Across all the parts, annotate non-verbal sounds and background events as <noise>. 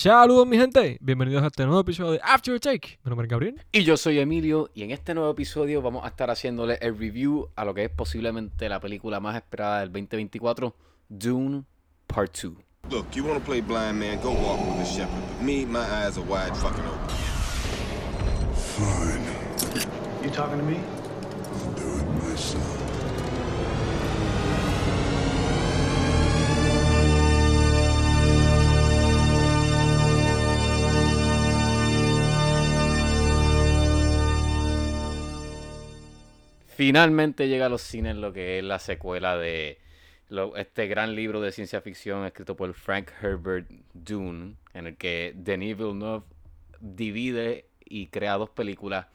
Saludos mi gente, bienvenidos a este nuevo episodio de After Take. Mi nombre es Gabriel. Y yo soy Emilio y en este nuevo episodio vamos a estar haciéndole el review a lo que es posiblemente la película más esperada del 2024, Dune Part 2. Look, you want to play blind man, go walk with the shepherd. But me, my eyes are wide fucking open. Fine. You talking to me? I'll do it myself. Finalmente llega a los cines lo que es la secuela de lo- este gran libro de ciencia ficción escrito por Frank Herbert Dune, en el que Denis Villeneuve divide y crea dos películas.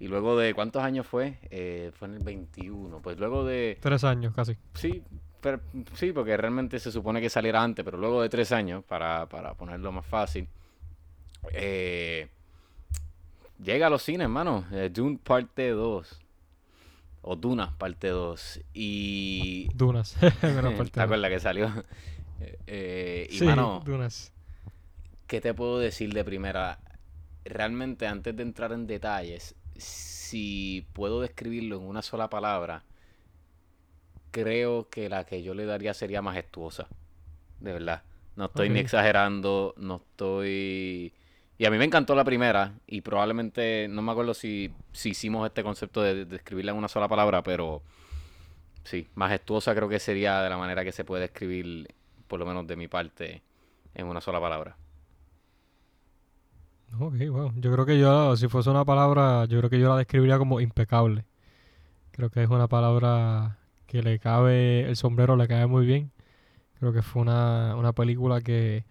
Y luego de, ¿cuántos años fue? Eh, fue en el 21. Pues luego de, Tres años casi. Sí, pero, sí, porque realmente se supone que saliera antes, pero luego de tres años, para, para ponerlo más fácil, eh, llega a los cines, hermano. eh, Dune parte 2. O Duna parte 2. Y... Dunas. <laughs> <laughs> Parte ¿Te acuerdas que salió? <laughs> Eh, y Sí, mano, Dunas. ¿qué te puedo decir de primera? Realmente, antes de entrar en detalles, si puedo describirlo en una sola palabra, creo que la que yo le daría sería majestuosa. De verdad. No estoy ni exagerando, no estoy... Y a mí me encantó la primera y probablemente, no me acuerdo si, si hicimos este concepto de, de describirla en una sola palabra, pero sí, majestuosa creo que sería de la manera que se puede describir, por lo menos de mi parte, en una sola palabra. Ok, wow. Yo creo que yo, si fuese una palabra, yo creo que yo la describiría como impecable. Creo que es una palabra que le cabe, el sombrero le cae muy bien. Creo que fue una, una película que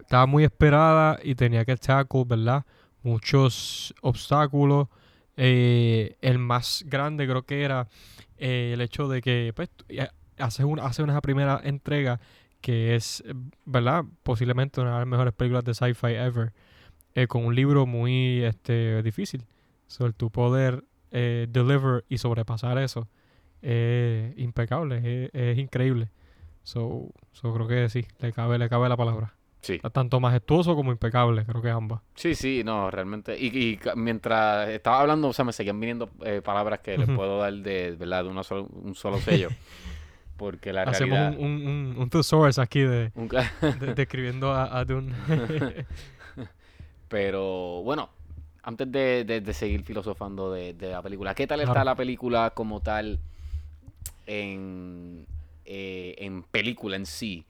estaba muy esperada y tenía que tackle, ¿verdad? Muchos obstáculos. Eh, el más grande creo que era eh, el hecho de que pues, ya hace, una, hace una primera entrega que es, eh, ¿verdad? Posiblemente una de las mejores películas de sci-fi ever eh, con un libro muy este, difícil. Sobre tu poder eh, deliver y sobrepasar eso es impecable, es, es increíble. So, so creo que sí, le cabe, le cabe la palabra. Sí. Tanto majestuoso como impecable, creo que ambas. Sí, sí, no, realmente. Y, mientras estaba hablando, o sea, me seguían viniendo eh, palabras que les Ujú. puedo dar de, ¿verdad? de una solo- un solo sello. <laughs> Porque la Hacemos realidad... un, un, un, thesaurus aquí de, <laughs> describiendo a, a Dune. <laughs> Pero bueno, antes de, de- de seguir filosofando de, de la película, ¿qué tal está Claro. la película como tal en, eh, en película en sí?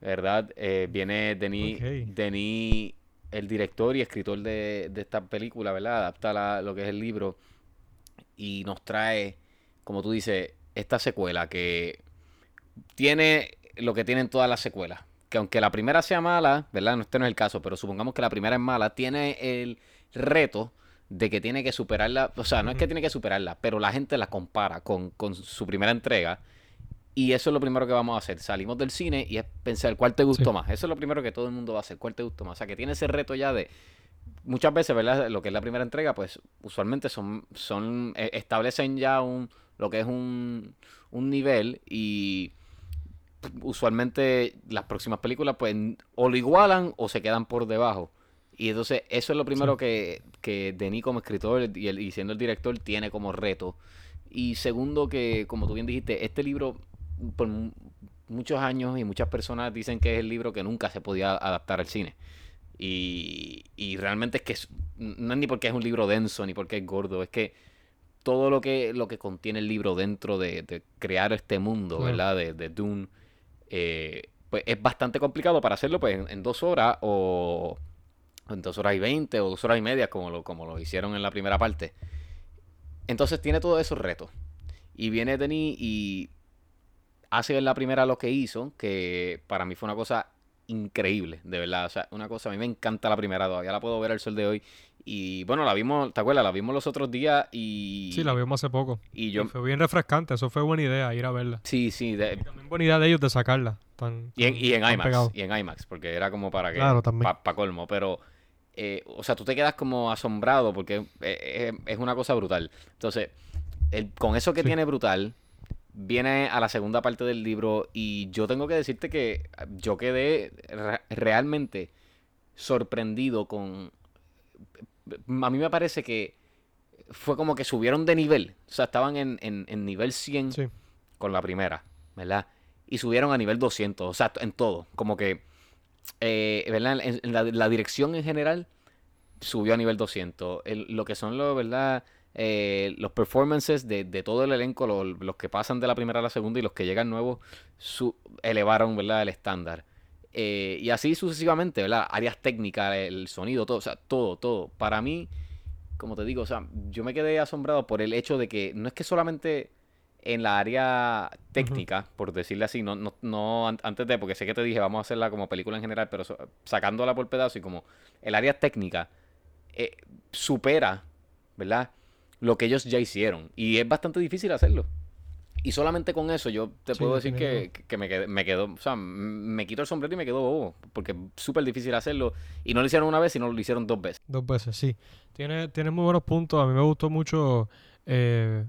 ¿Verdad? Eh, viene Denis. Denis, el director y escritor de, de esta película, ¿verdad? Adapta la- lo que es el libro y nos trae, como tú dices, esta secuela que tiene lo que tienen todas las secuelas. Que aunque la primera sea mala, ¿verdad? No, este no es el caso, pero supongamos que la primera es mala, tiene el reto de que tiene que superarla. O sea, no es que tiene que superarla, pero la gente la compara con, con su primera entrega. Y eso es lo primero que vamos a hacer. Salimos del cine y es pensar cuál te gustó Sí. más. Eso es lo primero que todo el mundo va a hacer. ¿Cuál te gustó más? O sea, que tiene ese reto ya de. Muchas veces, ¿verdad? Lo que es la primera entrega, pues usualmente son. son eh, establecen ya un. Lo que es un. Un nivel y usualmente las próximas películas pues o lo igualan o se quedan por debajo. Y entonces eso es lo primero Sí. que, que Denis como escritor y, el- y siendo el director tiene como reto. Y segundo que, como tú bien dijiste, este libro por mu- muchos años y muchas personas dicen que es el libro que nunca se podía adaptar al cine. Y, y realmente es que es- no es ni porque es un libro denso ni porque es gordo, es que todo lo que, lo que contiene el libro dentro de, de crear este mundo, Claro. ¿verdad? De, de Dune, eh, pues es bastante complicado para hacerlo pues en, en dos horas o en dos horas y veinte o dos horas y media como lo, como lo hicieron en la primera parte. Entonces tiene todos esos retos. Y viene Denis y hace en la primera lo que hizo, que para mí fue una cosa increíble, de verdad. O sea, una cosa, a mí me encanta la primera, todavía la puedo ver al sol de hoy. Y bueno, la vimos, ¿te acuerdas? La vimos los otros días y... sí, la vimos hace poco. Y Y yo... fue bien refrescante, eso fue buena idea, ir a verla. Sí, sí, de- También buena idea de ellos de sacarla. Tan, Y en, y en tan IMAX, pegado. y en IMAX, porque era como para que, Claro, también. para colmo, pero, eh, o sea, tú te quedas como asombrado porque eh, eh, es una cosa brutal. Entonces, el- con eso que Sí. tiene brutal, viene a la segunda parte del libro y yo tengo que decirte que yo quedé re- realmente sorprendido con... A mí me parece que fue como que subieron de nivel. O sea, estaban en, en- en nivel 100 Sí. con la primera, ¿verdad? Y subieron a nivel 200, o sea, en todo. Como que, eh, ¿verdad? En, en la, la dirección en general subió a nivel 200. El- lo que son los, ¿verdad? Eh, los performances de, de todo el elenco, lo- los, que pasan de la primera a la segunda y los que llegan nuevos, su- elevaron, ¿verdad? El estándar. Eh, y así sucesivamente, ¿verdad? Áreas técnicas, el sonido, todo, o sea, todo, todo. Para mí, como te digo, o sea, yo me quedé asombrado por el hecho de que no es que solamente en la área técnica, por decirle así, no, no, no an- antes de, porque sé que te dije, vamos a hacerla como película en general, pero so- sacándola por pedazo y como el área técnica eh, supera, ¿verdad? Lo que ellos ya hicieron. Y es bastante difícil hacerlo. Y solamente con eso yo te Sí, puedo decir que, que me, quedé, me quedó, o sea, me quito el sombrero y me quedo bobo, porque es súper difícil hacerlo. Y no lo hicieron una vez, sino lo hicieron dos veces. Dos veces, sí. Tiene, tiene muy buenos puntos. A mí me gustó mucho, eh,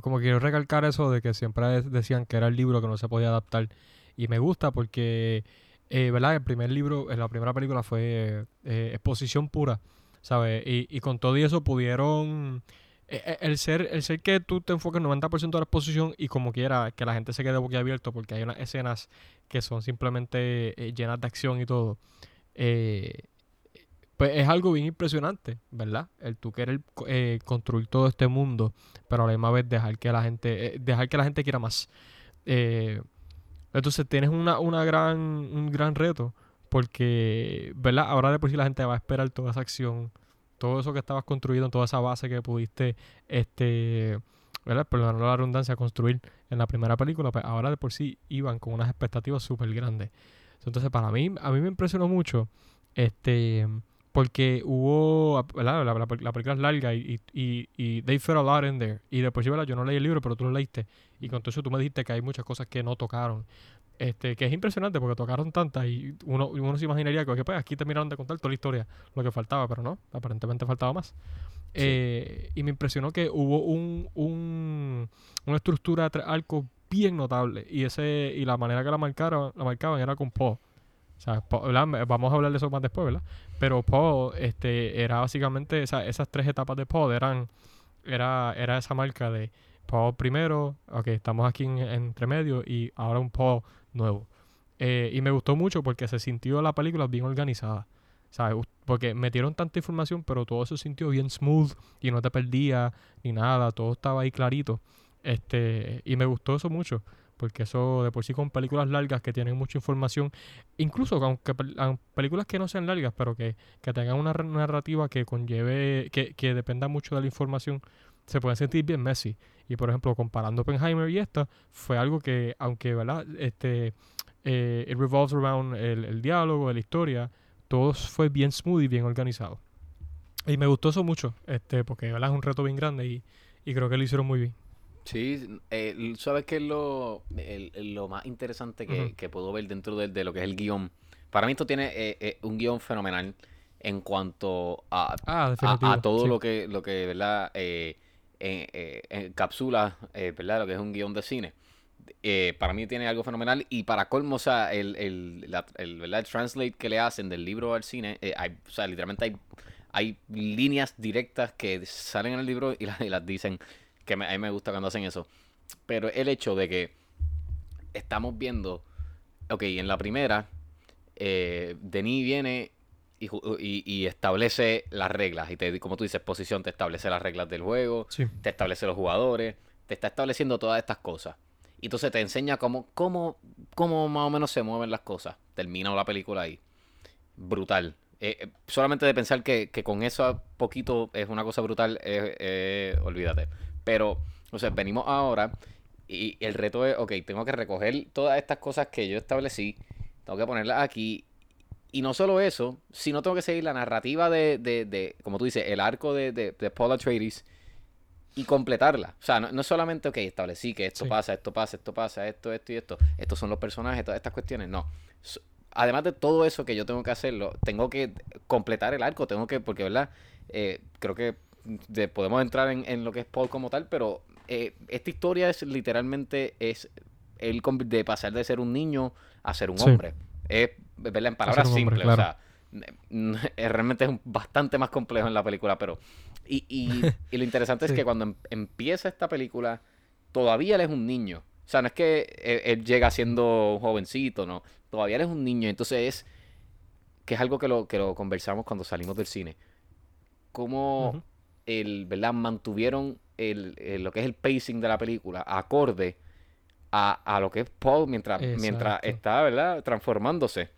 como quiero recalcar eso de que siempre de- decían que era el libro que no se podía adaptar. Y me gusta porque, eh, ¿verdad? El primer libro, en la primera película fue eh, exposición pura, ¿sabes? Y, y con todo y eso pudieron... eh, eh, El ser, el ser que tú te enfoques 90% de la exposición y como quiera que la gente se quede boquiabierto porque hay unas escenas que son simplemente eh, llenas de acción y todo. pues es algo bien impresionante, ¿verdad? El tú querer eh, construir todo este mundo, pero a la misma vez dejar que la gente, dejar que la gente quiera más. Entonces tienes una, una gran, un gran reto, porque, ¿verdad? Ahora de por sí la gente va a esperar toda esa acción, todo eso que estabas construyendo, toda esa base que pudiste, este, ¿verdad? Perdón la redundancia, construir en la primera película, pues ahora de por sí iban con unas expectativas súper grandes. Entonces para mí, a mí me impresionó mucho, este, porque hubo, ¿verdad? La, la- la película es larga y, y, y, y they fit a lot in there. Y después, ¿verdad? Yo no leí el libro, pero tú lo leíste. Y con todo eso tú me dijiste que hay muchas cosas que no tocaron. Este, que es impresionante porque tocaron tantas y uno, uno se imaginaría que, pues aquí terminaron de contar toda la historia, lo que faltaba, pero no, aparentemente faltaba más. Eh, y me impresionó que hubo un, un- una estructura de tres arcos bien notable y ese y la manera que la marcaron, la marcaban era con Poe. O sea, ¿verdad? Vamos a hablar de eso más después, ¿verdad? Pero Poe este, era básicamente, o sea, esas tres etapas de Poe eran, era, era esa marca de Poe primero, ok, estamos aquí en, entre medio y ahora un Poe nuevo. Eh, y me gustó mucho porque se sintió la película bien organizada. ¿Sabes? Porque metieron tanta información, pero todo se sintió bien smooth y no te perdía ni nada, todo estaba ahí clarito. Este, y me gustó eso mucho, porque eso de por sí con películas largas que tienen mucha información, incluso aunque pel- aun películas que no sean largas, pero que, que tengan una narrativa que conlleve, que, que dependa mucho de la información, se pueden sentir bien messy. Y por ejemplo, comparando Oppenheimer y esta, fue algo que, aunque, ¿verdad? Este, eh, it revolves around el, el diálogo, la historia, todo fue bien smooth y bien organizado. Y me gustó eso mucho, este, porque ¿verdad? es un reto bien grande y, y creo que lo hicieron muy bien. Sí, eh, ¿sabes qué es lo, el- lo más interesante que, que puedo ver dentro de, de lo que es el guion? Para mí esto tiene eh, eh, un guion fenomenal en cuanto a, Ah, a, todo sí. lo que, lo que ¿verdad? Eh, eh, eh, encapsula, ¿verdad? Lo que es un guion de cine. Eh, para mí tiene algo fenomenal y para colmo, o sea, el, el, la- el, translate que le hacen del libro al cine, o sea, literalmente hay, hay líneas directas que salen en el libro y las, y las dicen, que me- a mí me gusta cuando hacen eso. Pero el hecho de que estamos viendo, ok, en la primera, eh, Denis viene y, ju- y- y establece las reglas. Y te, como tú dices, posición, te establece las reglas del juego, Sí. te establece los jugadores, te está estableciendo todas estas cosas. Y entonces te enseña cómo, cómo, cómo más o menos se mueven las cosas. Termina la película ahí. Brutal. Eh, eh, solamente de pensar que, que con eso poquito es una cosa brutal, eh, eh, olvídate. Pero, o sea, venimos ahora y el reto es, ok, tengo que recoger todas estas cosas que yo establecí, tengo que ponerlas aquí. Y no solo eso, sino tengo que seguir la narrativa de, de, de como tú dices, el arco de, de, de Paul Atreides y completarla. O sea, no, no es solamente, ok, establecí que esto Sí. pasa, esto pasa, esto pasa, esto, esto y esto. Estos son los personajes, todas estas cuestiones. No. So- Además de todo eso que yo tengo que hacerlo, tengo que completar el arco, tengo que, porque, ¿verdad? Eh, creo que de- podemos entrar en, en lo que es Paul como tal, pero eh, esta historia es literalmente, es el de pasar de ser un niño a ser un Sí. hombre. Es, ¿verdad? En palabras hombre, simples, claro. o sea, <laughs> realmente es bastante más complejo en la película, pero... Y, y- <laughs> y lo interesante es que cuando em- empieza esta película, todavía él es un niño. O sea, no es que él, él llega siendo un jovencito, ¿no? Todavía él es un niño, entonces es... Que es algo que lo, que lo conversamos cuando salimos del cine. Cómo Ujú. el, ¿verdad? mantuvieron el, el- lo que es el pacing de la película acorde a, a lo que es Paul mientras, mientras está ¿verdad? transformándose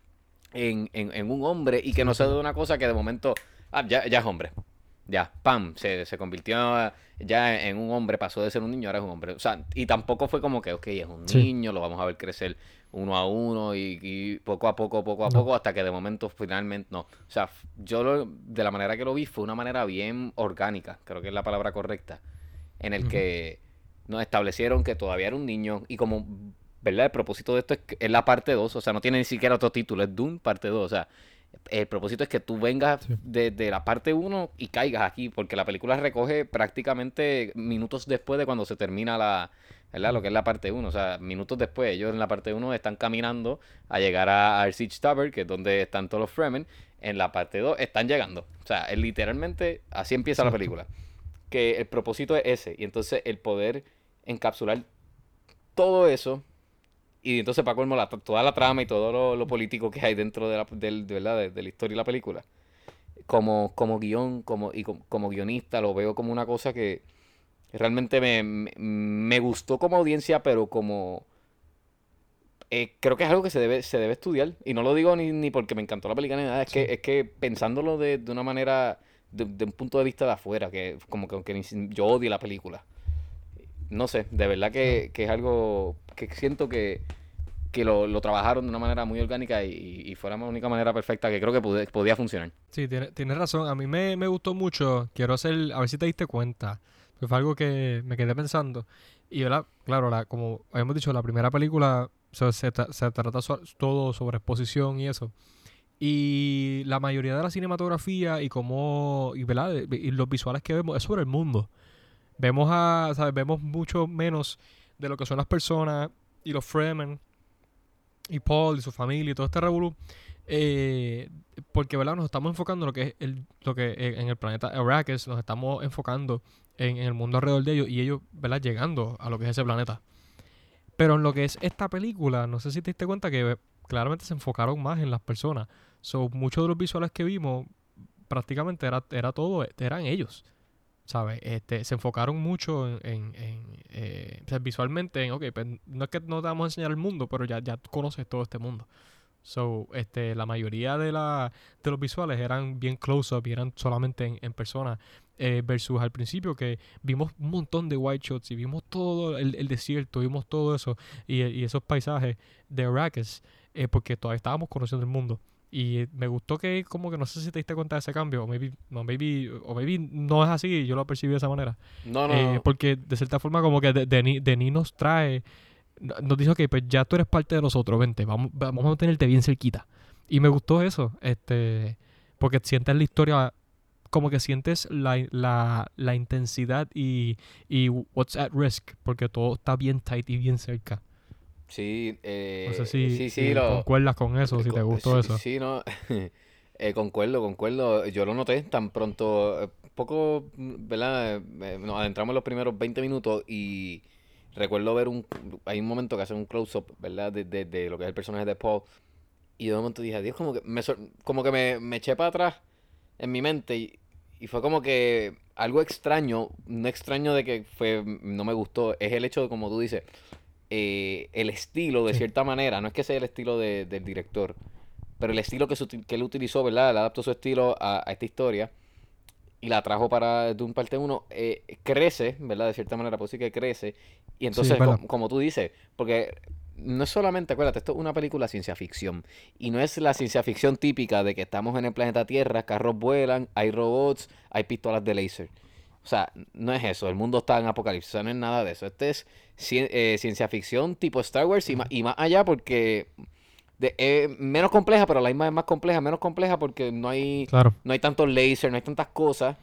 en, en- en un hombre y que no se de una cosa que de momento, ah, ya, ya es hombre. Ya, pam, se, se convirtió ya en un hombre, pasó de ser un niño, ahora es un hombre. O sea, y tampoco fue como que, ok, es un Sí. niño, lo vamos a ver crecer uno a uno y, y poco a poco, poco a No. poco, hasta que de momento finalmente no. O sea, yo lo- de la manera que lo vi fue una manera bien orgánica, creo que es la palabra correcta, en el que nos establecieron que todavía era un niño y como, ¿verdad? El propósito de esto es, que es la parte 2, o sea, no tiene ni siquiera otro título, es Doom parte 2, o sea, el propósito es que tú vengas Sí. desde la parte 1 y caigas aquí, porque la película recoge prácticamente minutos después de cuando se termina la, ¿verdad? Lo que es la parte 1, o sea, minutos después, ellos en la parte 1 están caminando a llegar a, al Siege Tower, que es donde están todos los Fremen, en la parte 2 están llegando, o sea, es literalmente así empieza la película, que el propósito es ese, y entonces el poder encapsular todo eso y entonces, para colmo, la- toda la trama y todo lo, lo político que hay dentro de la, del- de, ¿verdad? de- de la historia y la película, como, como guion como, y como, como guionista, lo veo como una cosa que realmente me, me, me gustó como audiencia, pero como... eh, creo que es algo que se debe, se debe estudiar. Y no lo digo ni, ni porque me encantó la película ni nada, es, Sí. que, es que pensándolo de, de una manera, de, de un punto de vista de afuera, que como que aunque yo odie la película no sé, de verdad que, que es algo que siento que, que lo, lo trabajaron de una manera muy orgánica y, y fue la única manera perfecta que creo que pude- podía funcionar. Sí, tiene- tienes razón. A mí me, me gustó mucho. Quiero hacer, a ver si te diste cuenta. que fue algo que me quedé pensando. Y ¿verdad? claro, la, como habíamos dicho, la primera película se, se, tra- se trata so- todo sobre exposición y eso. Y la mayoría de la cinematografía y cómo, y, ¿verdad? y los visuales que vemos es sobre el mundo. Vemos a, ¿sabes? Vemos mucho menos de lo que son las personas y los Fremen y Paul y su familia y todo este revolú. Eh, porque verdad nos estamos enfocando en lo que es el, lo que eh, en el planeta Arrakis nos estamos enfocando en, el mundo alrededor de ellos y ellos verdad llegando a lo que es ese planeta pero en lo que es esta película no sé si te diste cuenta que claramente se enfocaron más en las personas so, muchos de los visuales que vimos prácticamente era, era todo eran ellos ¿sabes? Este, se enfocaron mucho en, en- en, eh, visualmente en, ok, pues, no es que no te vamos a enseñar el mundo, pero ya, ya conoces todo este mundo. So, este, la mayoría de, la, de los visuales eran bien close-up y eran solamente en, en persona. eh, versus al principio que vimos un montón de white shots y vimos todo el, el desierto, vimos todo eso y, y esos paisajes de Arrakis, eh, porque todavía estábamos conociendo el mundo. Y me gustó que como que no sé si te diste cuenta de ese cambio, o maybe, no, maybe, o maybe no es así, yo lo percibí de esa manera. No, no, Eh, porque de cierta forma como que de- Denis, nos trae, no- nos dice, ok, pues ya tú eres parte de nosotros, vente, vamos, vamos a tenerte bien cerquita. Y me gustó eso, este, porque sientes la historia, como que sientes la, la, la intensidad y, y what's at risk, porque todo está bien tight y bien cerca. Sí, eh, No sé si, sí, sí, si lo- concuerdas con eso, si te gustó sí, eso. Sí, no. <laughs> Eh, concuerdo, concuerdo. Yo lo noté tan pronto, eh, poco, ¿verdad? Eh, Nos adentramos en los primeros 20 minutos y recuerdo ver un, hay un momento que hace un close-up, ¿verdad? De, de- de lo que es el personaje de Paul. Y de momento dije, Dios, como que me, como que me, me eché para atrás en mi mente y, y fue como que algo extraño, no extraño de que fue, no me gustó, es el hecho de, como tú dices, eh, el estilo, de Sí. cierta manera, no es que sea el estilo de- del director, pero el estilo que, que él utilizó, ¿verdad? Él adaptó su estilo a, a esta historia y la trajo para Doom parte 1, eh, crece, ¿verdad? De cierta manera, pues sí que crece. Y entonces, como tú dices, porque no es solamente, acuérdate, esto es una película de ciencia ficción. Y no es la ciencia ficción típica de que estamos en el planeta Tierra, carros vuelan, hay robots, hay pistolas de láser. O sea, no es eso, el mundo está en apocalipsis, o sea, no es nada de eso. Este es cien- eh, ciencia ficción tipo Star Wars y, más allá porque de, eh, menos compleja, pero la misma es más compleja, menos compleja porque no hay Claro. no hay tantos láser, no hay tantas cosas.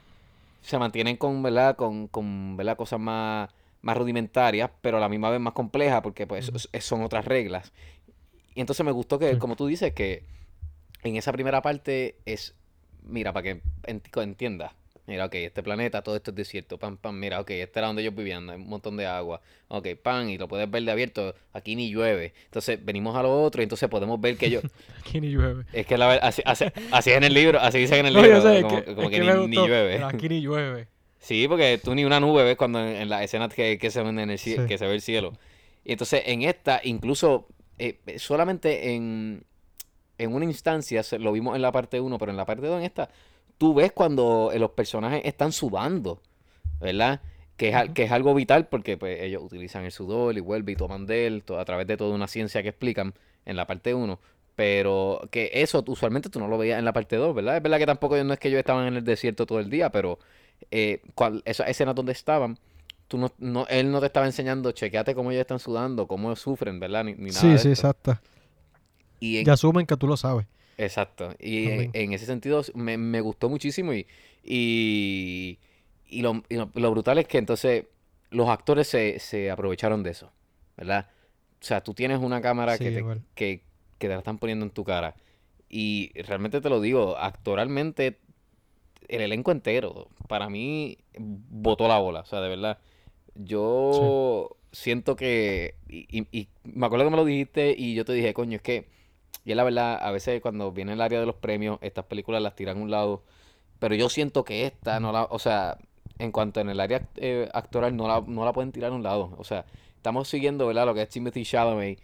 Se mantienen con, ¿verdad? Con, con ¿verdad? cosas más, más rudimentarias, pero a la misma vez más complejas porque pues son otras reglas. Y entonces me gustó que, Sí. como tú dices, que en esa primera parte es, mira, para que ent- entiendas. Mira, ok, este planeta, todo esto es desierto, pam, pam, mira, ok, este era donde ellos vivían, hay un montón de agua, ok, pam, y lo puedes ver de abierto, aquí ni llueve. Entonces venimos a lo otro y entonces podemos ver que ellos, <laughs> Aquí ni llueve. es que la así, así, así es en el libro, así dice en el No, libro, es como, que, como es que que ni, llueve. pero Aquí ni llueve. <laughs> Sí, porque tú ni una nube ves cuando en, en las escenas que, que se ven en el Sí. que se ve el cielo. Y entonces en esta, incluso eh, solamente en, en una instancia, lo vimos en la parte 1, pero en la parte 2 en esta, tú ves cuando eh, los personajes están sudando, ¿verdad? Que es, que algo vital porque pues, ellos utilizan el sudor y vuelven y toman de él to- a través de toda una ciencia que explican en la parte 1. Pero que eso usualmente tú no lo veías en la parte 2, ¿verdad? Es verdad que tampoco no es que ellos estaban en el desierto todo el día, pero eh, cual- esas escenas donde estaban, tú no, no- él no te estaba enseñando, chequeate cómo ellos están sudando, cómo sufren, ¿verdad? Ni, ni nada Sí, de sí, esto. exacto. Y en- Ya asumen que tú lo sabes. Exacto. Y en, ese sentido me, me gustó muchísimo y, y, y lo, y lo- lo brutal es que entonces los actores se, se aprovecharon de eso, ¿verdad? O sea, tú tienes una cámara Sí, que, te, que, que te la están poniendo en tu cara y realmente te lo digo, actoralmente el elenco entero, para mí, botó la bola, o sea, de verdad. Yo siento que, y, y- y me acuerdo que me lo dijiste y yo te dije, coño, es que, y es la verdad, a veces cuando viene el área de los premios, estas películas las tiran a un lado, pero yo siento que esta no la, o sea, en cuanto en el área eh, actoral no la, no la pueden tirar a un lado, o sea, estamos siguiendo, ¿verdad? Lo que es Timothy Chalamet,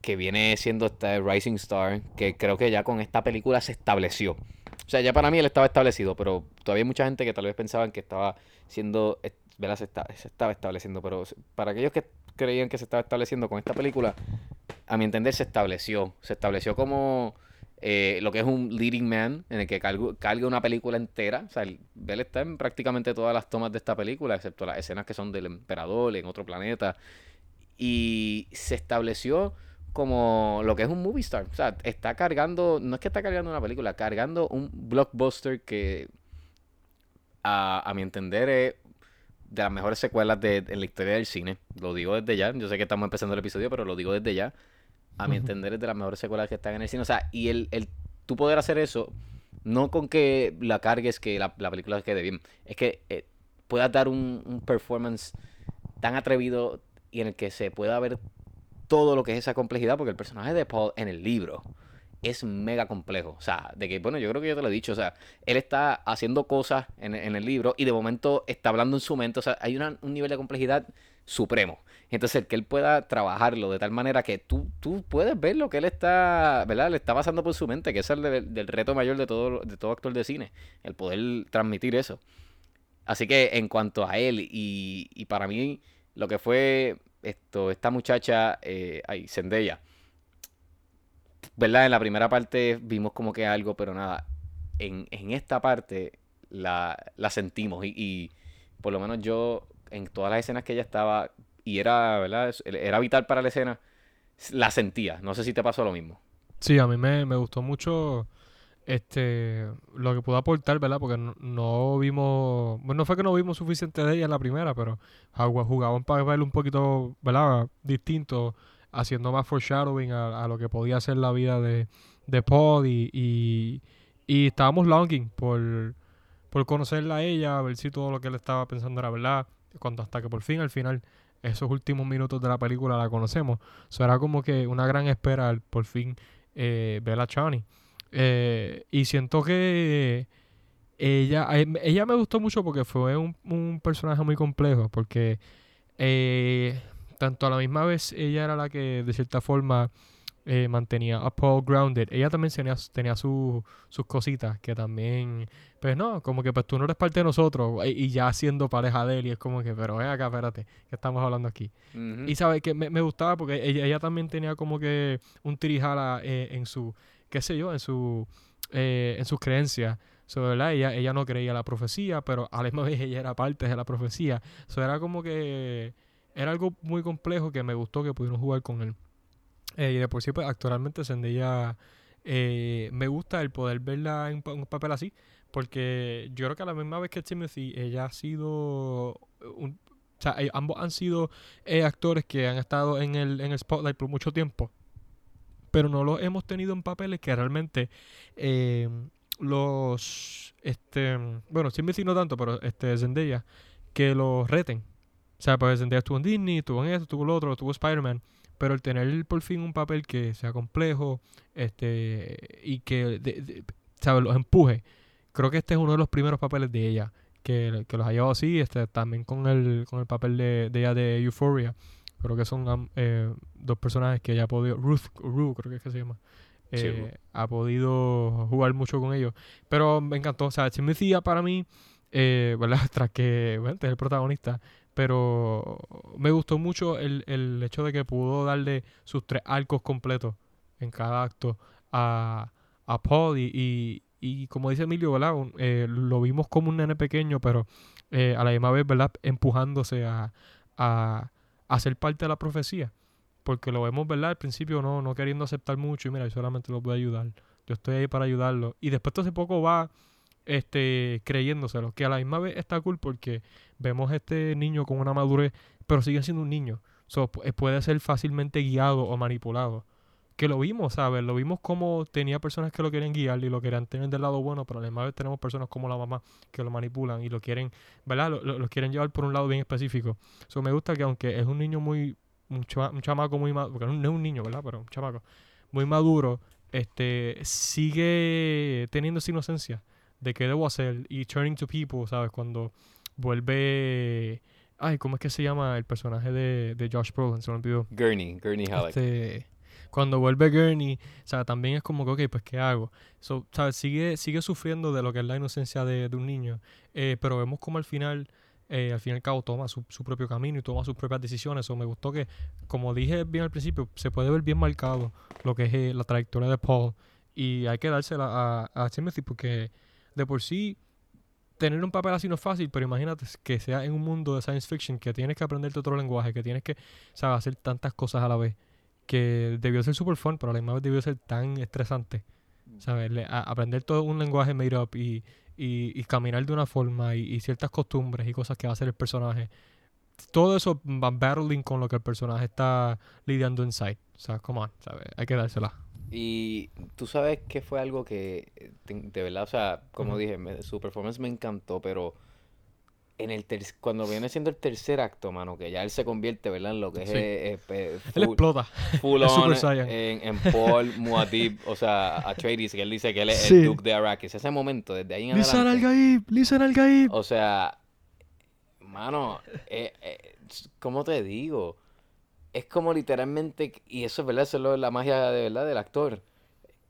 que viene siendo este Rising Star, que creo que ya con esta película se estableció. O sea, ya para mí él estaba establecido, pero todavía hay mucha gente que tal vez pensaban que estaba siendo, ¿verdad? Se, está- se estaba estableciendo, pero para aquellos que creían que se estaba estableciendo con esta película, a mi entender se estableció. Se estableció como eh, lo que es un leading man, en el que carga una película entera. O sea, él está en prácticamente todas las tomas de esta película, excepto las escenas que son del emperador en otro planeta. Y se estableció como lo que es un movie star. O sea, está cargando, no es que está cargando una película, cargando un blockbuster que a, a mi entender es de las mejores secuelas de, en la historia del cine. Lo digo desde ya. Yo sé que estamos empezando el episodio, pero lo digo desde ya. A mi entender es de las mejores secuelas que están en el cine. O sea, y el, el tú poder hacer eso, no con que la cargues, que la, la película quede bien. Es que eh, puedas dar un, un performance tan atrevido y en el que se pueda ver todo lo que es esa complejidad, porque el personaje de Paul en el libro es mega complejo. O sea, de que, bueno, yo creo que yo te lo he dicho, o sea, él está haciendo cosas en, en el libro y de momento está hablando en su mente, o sea, hay una- un nivel de complejidad supremo. Entonces, el que él pueda trabajarlo de tal manera que tú, tú puedes ver lo que él está, ¿verdad? Le está pasando por su mente, que es el del reto mayor de todo, de todo actor de cine, el poder transmitir eso. Así que en cuanto a él y, y para mí lo que fue esto, esta muchacha, eh, ay, Zendaya, ¿verdad? En la primera parte vimos como que algo, pero nada, en, en esta parte la, la sentimos y, y por lo menos yo en todas las escenas que ella estaba y era, ¿verdad? Era vital para la escena, la sentía. No sé si te pasó lo mismo. Sí, a mí me, me gustó mucho este lo que pudo aportar, ¿verdad? Porque no, vimos, bueno, no fue que no vimos suficiente de ella en la primera, pero jugaba un papel un poquito, ¿verdad? Distinto, haciendo más foreshadowing a, a lo que podía ser la vida de, de Paul y, y, y estábamos longing por, por conocerla a ella, a ver si todo lo que él estaba pensando era verdad, cuando hasta que por fin al final esos últimos minutos de la película la conocemos. Eso era como que una gran espera al por fin eh, ver a Chani. Eh, y siento que ella, ella me gustó mucho porque fue un, un personaje muy complejo, porque eh, tanto a la misma vez ella era la que de cierta forma eh, mantenía a Paul grounded. Ella también tenía, tenía su- sus cositas que también, pues no, como que pues tú no eres parte de nosotros y, y ya siendo pareja de él y es como que, pero ven acá, espérate, que estamos hablando aquí. Y sabes que me, me gustaba porque ella, ella también tenía como que un tirijala eh, en su, qué sé yo, en su eh, en sus creencias. So, ¿verdad? Ella, ella no creía la profecía, pero a la misma <laughs> vez ella era parte de la profecía. So, era como que era algo muy complejo que me gustó que pudieron jugar con él. Eh, y de por sí, pues, actualmente Zendaya eh, me gusta el poder verla en un papel así, porque yo creo que a la misma vez que Timothy, ella ha sido o sea, eh, ambos han sido actores que han estado en el, en el spotlight por mucho tiempo. pero no los hemos tenido en papeles que realmente los, este, bueno, Timothy no tanto, pero este Zendaya, que los reten. O sea, pues Zendaya estuvo en Disney, estuvo en esto, estuvo en lo otro, estuvo Spider-Man, pero el tener por fin un papel que sea complejo, este, y que, de- de- ¿sabes? Los empuje. Creo que este es uno de los primeros papeles de ella, que, que los ha llevado así, este, también con el, con el papel de, de ella de Euphoria. Creo que son eh, dos personajes que ella ha podido, Ruth, Rue creo que es que se llama, eh, ha podido jugar mucho con ellos. Pero me encantó, o sea, Timothy para mí, eh, ¿verdad? <laughs> Tras que, bueno, este es el protagonista, pero me gustó mucho el, el hecho de que pudo darle sus tres arcos completos en cada acto a, a Paul y, y, como dice Emilio, ¿verdad? Eh, lo vimos como un nene pequeño, pero eh, a la misma vez, ¿verdad? Empujándose a, a, a ser parte de la profecía. Porque lo vemos, ¿verdad? Al principio no, no queriendo aceptar mucho y mira, yo solamente lo voy ayudar. Yo estoy ahí para ayudarlo. Y después todo ese poco va este, creyéndoselo. Que a la misma vez está cool porque vemos a este niño con una madurez, pero sigue siendo un niño. So, eh, puede ser fácilmente guiado o manipulado. Que lo vimos, ¿sabes? Lo vimos como tenía personas que lo quieren guiar y lo querían tener del lado bueno, pero a la misma vez tenemos personas como la mamá que lo manipulan y lo quieren, ¿verdad? Lo, quieren llevar por un lado bien específico. So, me gusta que aunque es un niño muy, un, chama- un chamaco muy maduro, porque no es un niño, ¿verdad? Pero un chamaco muy maduro, este, sigue teniendo esa inocencia de qué debo hacer y turning to people, ¿sabes? Cuando vuelve... Ay, ¿cómo es que se llama el personaje de, de Josh Brolin? Se me olvidó. Gurney, Gurney Halleck. Este, cuando vuelve Gurney, o sea, también es como que, ok, pues, ¿qué hago? So, ¿sabes? Sigue, sigue sufriendo de lo que es la inocencia de, de un niño, eh, pero vemos como al final, eh, al fin y al cabo, toma su, su propio camino y toma sus propias decisiones. O me gustó que, como dije bien al principio, se puede ver bien marcado lo que es eh, la trayectoria de Paul y hay que dársela a, a Timothy porque de por sí tener un papel así no es fácil, pero imagínate que sea en un mundo de science fiction que tienes que aprenderte otro lenguaje, que tienes que ¿sabes? hacer tantas cosas a la vez, que debió ser super fun, pero a la misma vez debió ser tan estresante. ¿Sabes? Aprender todo un lenguaje made up y, y, caminar de una forma y, y ciertas costumbres y cosas que va a hacer el personaje. Todo eso va battling con lo que el personaje está lidiando inside. O sea, come on, ¿sabes? Hay que dársela. Y tú sabes que fue algo que, eh, de verdad, o sea, como dije, me- su performance me encantó, pero en el ter- cuando viene siendo el tercer acto, mano, que ya él se convierte, ¿verdad? En lo que es eh, eh, pe- Él full, explota. <laughs> full es Super on en, en Paul Muad'Dib, o sea, Atreides, que él dice que él es Sí. el Duke de Arrakis. Ese momento, desde ahí en al adelante. Gaib, listen al Gaib. O sea, mano, eh, eh, ¿cómo te digo? Es como literalmente, y eso es verdad, eso es lo- la magia de verdad del actor.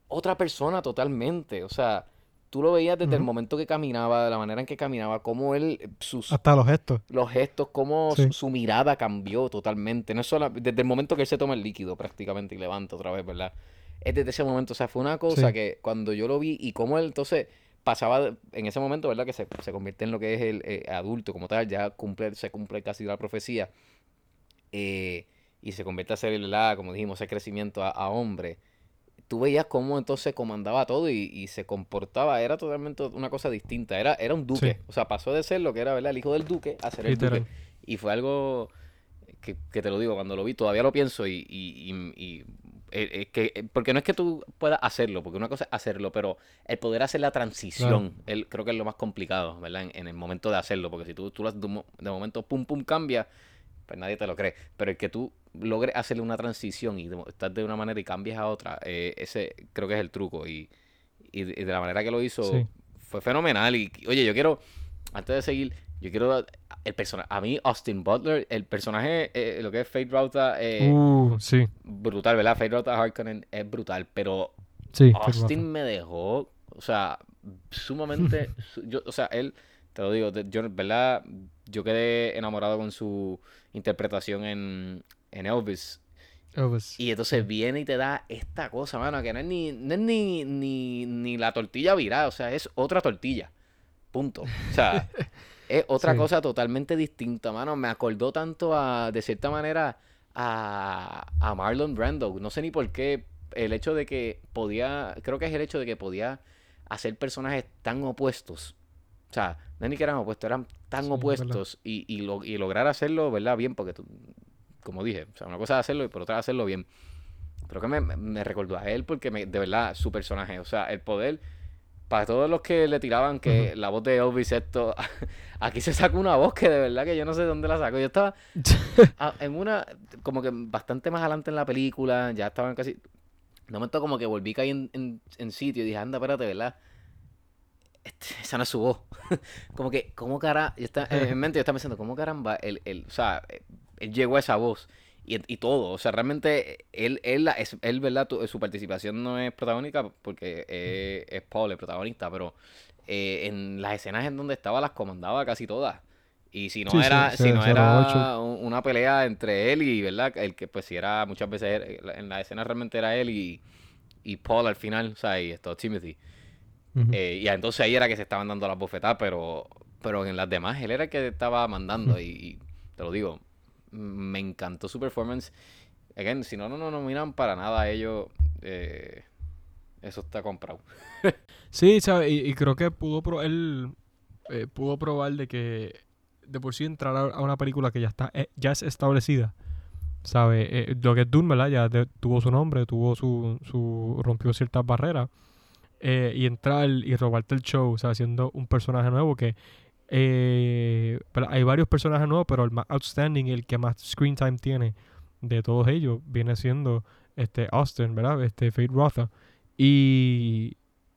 Otra persona totalmente. O sea, tú lo veías desde el momento que caminaba, de la manera en que caminaba, cómo él, eh, sus Hasta los gestos. los gestos, cómo Sí. su, su mirada cambió totalmente. No es solo desde el momento que él se toma el líquido prácticamente y levanta otra vez, ¿verdad? Es desde ese momento. O sea, fue una cosa Sí. que cuando yo lo vi y cómo él entonces pasaba en ese momento, ¿verdad? Que se, se convierte en lo que es el eh, adulto como tal, ya cumple, se cumple casi la profecía. eh, y se convierte a ser, ¿verdad? Como dijimos, ese crecimiento a, a hombre. Tú veías cómo entonces comandaba todo y, y se comportaba, era totalmente una cosa distinta. Era, era un duque. Sí. O sea, pasó de ser lo que era, ¿verdad? El hijo del duque a ser el duque. Y fue algo que, que te lo digo, cuando lo vi todavía lo pienso y, y, y- y, eh, eh, que, eh, porque no es que tú puedas hacerlo, porque una cosa es hacerlo, pero el poder hacer la transición, el- creo que es lo más complicado, ¿verdad? En, en el momento de hacerlo, porque si tú, tú de momento, pum, pum, cambia, pues nadie te lo cree. Pero el que tú logres hacerle una transición y estás de una manera y cambias a otra, eh, ese creo que es el truco. Y, y de, la manera que lo hizo Sí. fue fenomenal. Y oye, yo quiero, antes de seguir, yo quiero el personaje, a mí Austin Butler, el personaje, eh, lo que es Fate Rauta, eh, Uh, sí. brutal, ¿verdad? Fate Rauta Harkonnen es brutal, pero Sí. Austin me dejó, o sea, sumamente, <laughs> su- yo, o sea, él, te lo digo, yo, ¿verdad? Yo quedé enamorado con su interpretación en, en Elvis. Elvis. Y entonces viene y te da esta cosa, mano, que no es ni, no es ni, ni, ni la tortilla virada, o sea, es otra tortilla. Punto. O sea, <laughs> es otra Sí. cosa totalmente distinta, mano. Me acordó tanto a, de cierta manera, a, a Marlon Brando. No sé ni por qué. El hecho de que podía, creo que es el hecho de que podía hacer personajes tan opuestos. O sea, no ni que eran opuestos, eran tan Sí, es opuestos y, y, lo- y lograr hacerlo, ¿verdad? Bien, porque tú, como dije, o sea, una cosa es hacerlo y por otra hacerlo bien. Creo que me, me recordó a él porque me, de verdad, su personaje, o sea, el poder, para todos los que le tiraban que la voz de Elvis esto, <laughs> aquí se sacó una voz que de verdad que yo no sé dónde la sacó. Yo estaba <laughs> a- en una, como que bastante más adelante en la película, ya estaban casi... De momento como que volví caí en, en, en sitio y dije, anda, espérate, ¿verdad? Este, <laughs> esa no es su voz. <laughs> como que, ¿cómo cara? Yo estaba, en mente yo estaba pensando, ¿cómo caramba? Él, él, o sea, él llegó a esa voz y, y todo. O sea, realmente él, él, es, él ¿verdad? Tu- su participación no es protagónica porque eh, es Paul el protagonista, pero eh, en las escenas en donde estaba las comandaba casi todas. Y si no Sí, sí, era, se- si no era una pelea entre él y, ¿verdad? El que pues si era muchas veces, era- en la escena realmente era él y, y Paul al final, o sea, y esto, Timothy. Eh, y entonces ahí era que se estaban dando las bofetadas, pero, pero en las demás él era el que estaba mandando. Y, y te lo digo, me encantó su performance. Again, si no, no, no nominan para nada a ellos, eh, eso está comprado. <laughs> Sí, ¿sabes? Y, y creo que pudo pro- él eh, pudo probar de que de por sí entrar a, una película que ya está ya es establecida, ¿sabes? Lo que es Dune, ¿verdad? Ya de- tuvo su nombre, tuvo su, su rompió ciertas barreras eh, y entrar y robarte el show, o sea, siendo un personaje nuevo que eh, hay varios personajes nuevos, pero el más outstanding, el que más screen time tiene de todos ellos viene siendo este Austin, ¿verdad? Este Fate Rotha. Y,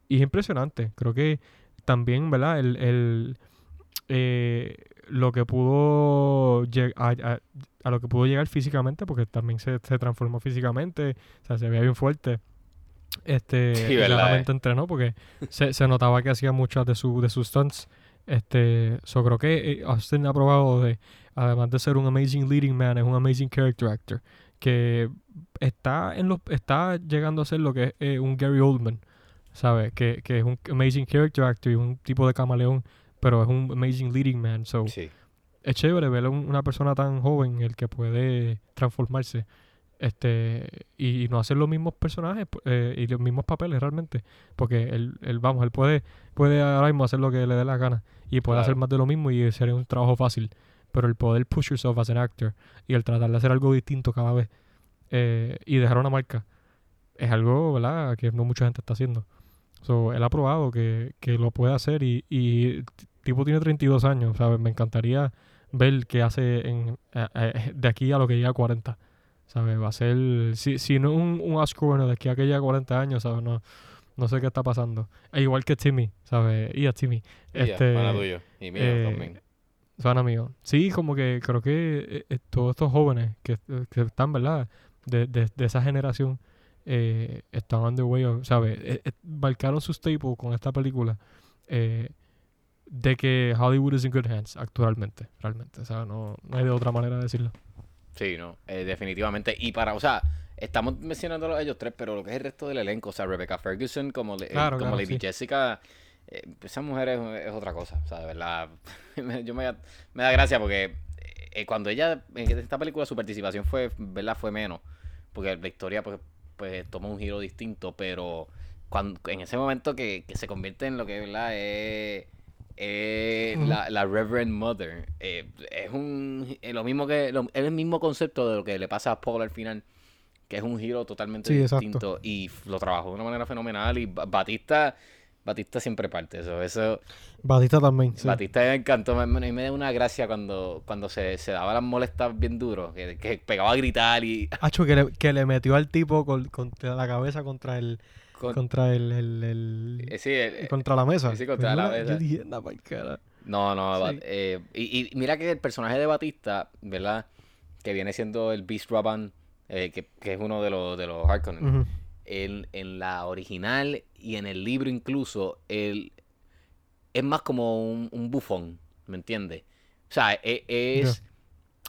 es impresionante. Creo que también, ¿verdad? El, el, eh, lo que pudo a, a- a lo que pudo llegar físicamente, porque también se, se transformó físicamente, o sea, se veía bien fuerte. Este, <laughs> Sí, y ¿verdad, claramente eh? entrenó porque se, se notaba que hacía muchas de, su, de sus stunts. Este, so creo que eh, Austin ha probado de, además de ser un amazing leading man, es un amazing character actor que está en los está llegando a ser lo que es eh, un Gary Oldman, ¿sabes? Que, que es un amazing character actor y un tipo de camaleón, pero es un amazing leading man. So, Sí. es chévere ver a un- una persona tan joven el que puede transformarse este y, no hacer los mismos personajes eh, y los mismos papeles realmente porque él, él vamos él puede puede ahora mismo hacer lo que le dé la gana y puede hacer más de lo mismo y sería un trabajo fácil pero el poder push yourself as an actor y el tratar de hacer algo distinto cada vez eh, y dejar una marca es algo verdad que no mucha gente está haciendo. So, él ha probado que, que lo puede hacer y, y tipo tiene 32 años ¿sabes? me encantaría ver qué hace en, eh, de aquí a lo que llega a 40 ¿sabes? Va a ser, si, si no un, un Oscar bueno de aquí a que llega a 40 años, ¿sabes? No, no sé qué está pasando. E igual que Timmy, ¿sabes? Y a Timmy. Y Este, pana tuyo. Y mío eh, también. Son amigos. Sí, como que creo que eh, eh, todos estos jóvenes que, que están, ¿verdad? De, de, de esa generación eh, están on the way, of- ¿sabes? Eh, marcaron su staple con esta película eh, de que Hollywood is in good hands actualmente, realmente. O sea, no, no hay de otra manera de decirlo. Sí, no, eh, definitivamente. Y para, o sea, estamos mencionando a ellos tres, pero lo que es el resto del elenco, o sea, Rebecca Ferguson como, le- eh, como claro, Lady sí. Jessica, eh, esa mujer es, es otra cosa, o sea, de verdad, <laughs> yo me, da- me da gracia porque eh, cuando ella, en esta película su participación fue, ¿verdad? Fue menos, porque la historia pues, pues toma un giro distinto, pero cuando, en ese momento que, que se convierte en lo que, ¿verdad? Es eh, la, la Reverend Mother eh, es un eh, lo mismo que lo- es el mismo concepto de lo que le pasa a Paul al final que es un giro totalmente Sí, exacto. distinto y lo trabajó de una manera fenomenal y Ba- Batista Batista siempre parte eso eso Batista también. sí. Batista me encantó me, me, me da una gracia cuando cuando se, se daba las molestas bien duro que, que pegaba a gritar y Hacho, que le, que le metió al tipo con, contra la cabeza contra el con- contra el, el- el- eh, sí, el- contra la mesa. sí, contra la Una- mesa. Yo dije, "Anda pa'l cara". No, no, Sí. Eh, y, y mira que el personaje de Batista, ¿verdad? Que viene siendo el Beast Raban, eh, que, que es uno de los, de los Harkonnen. En, en la original y en el libro incluso, él es más como un, un bufón, ¿me entiendes? O sea, e- es,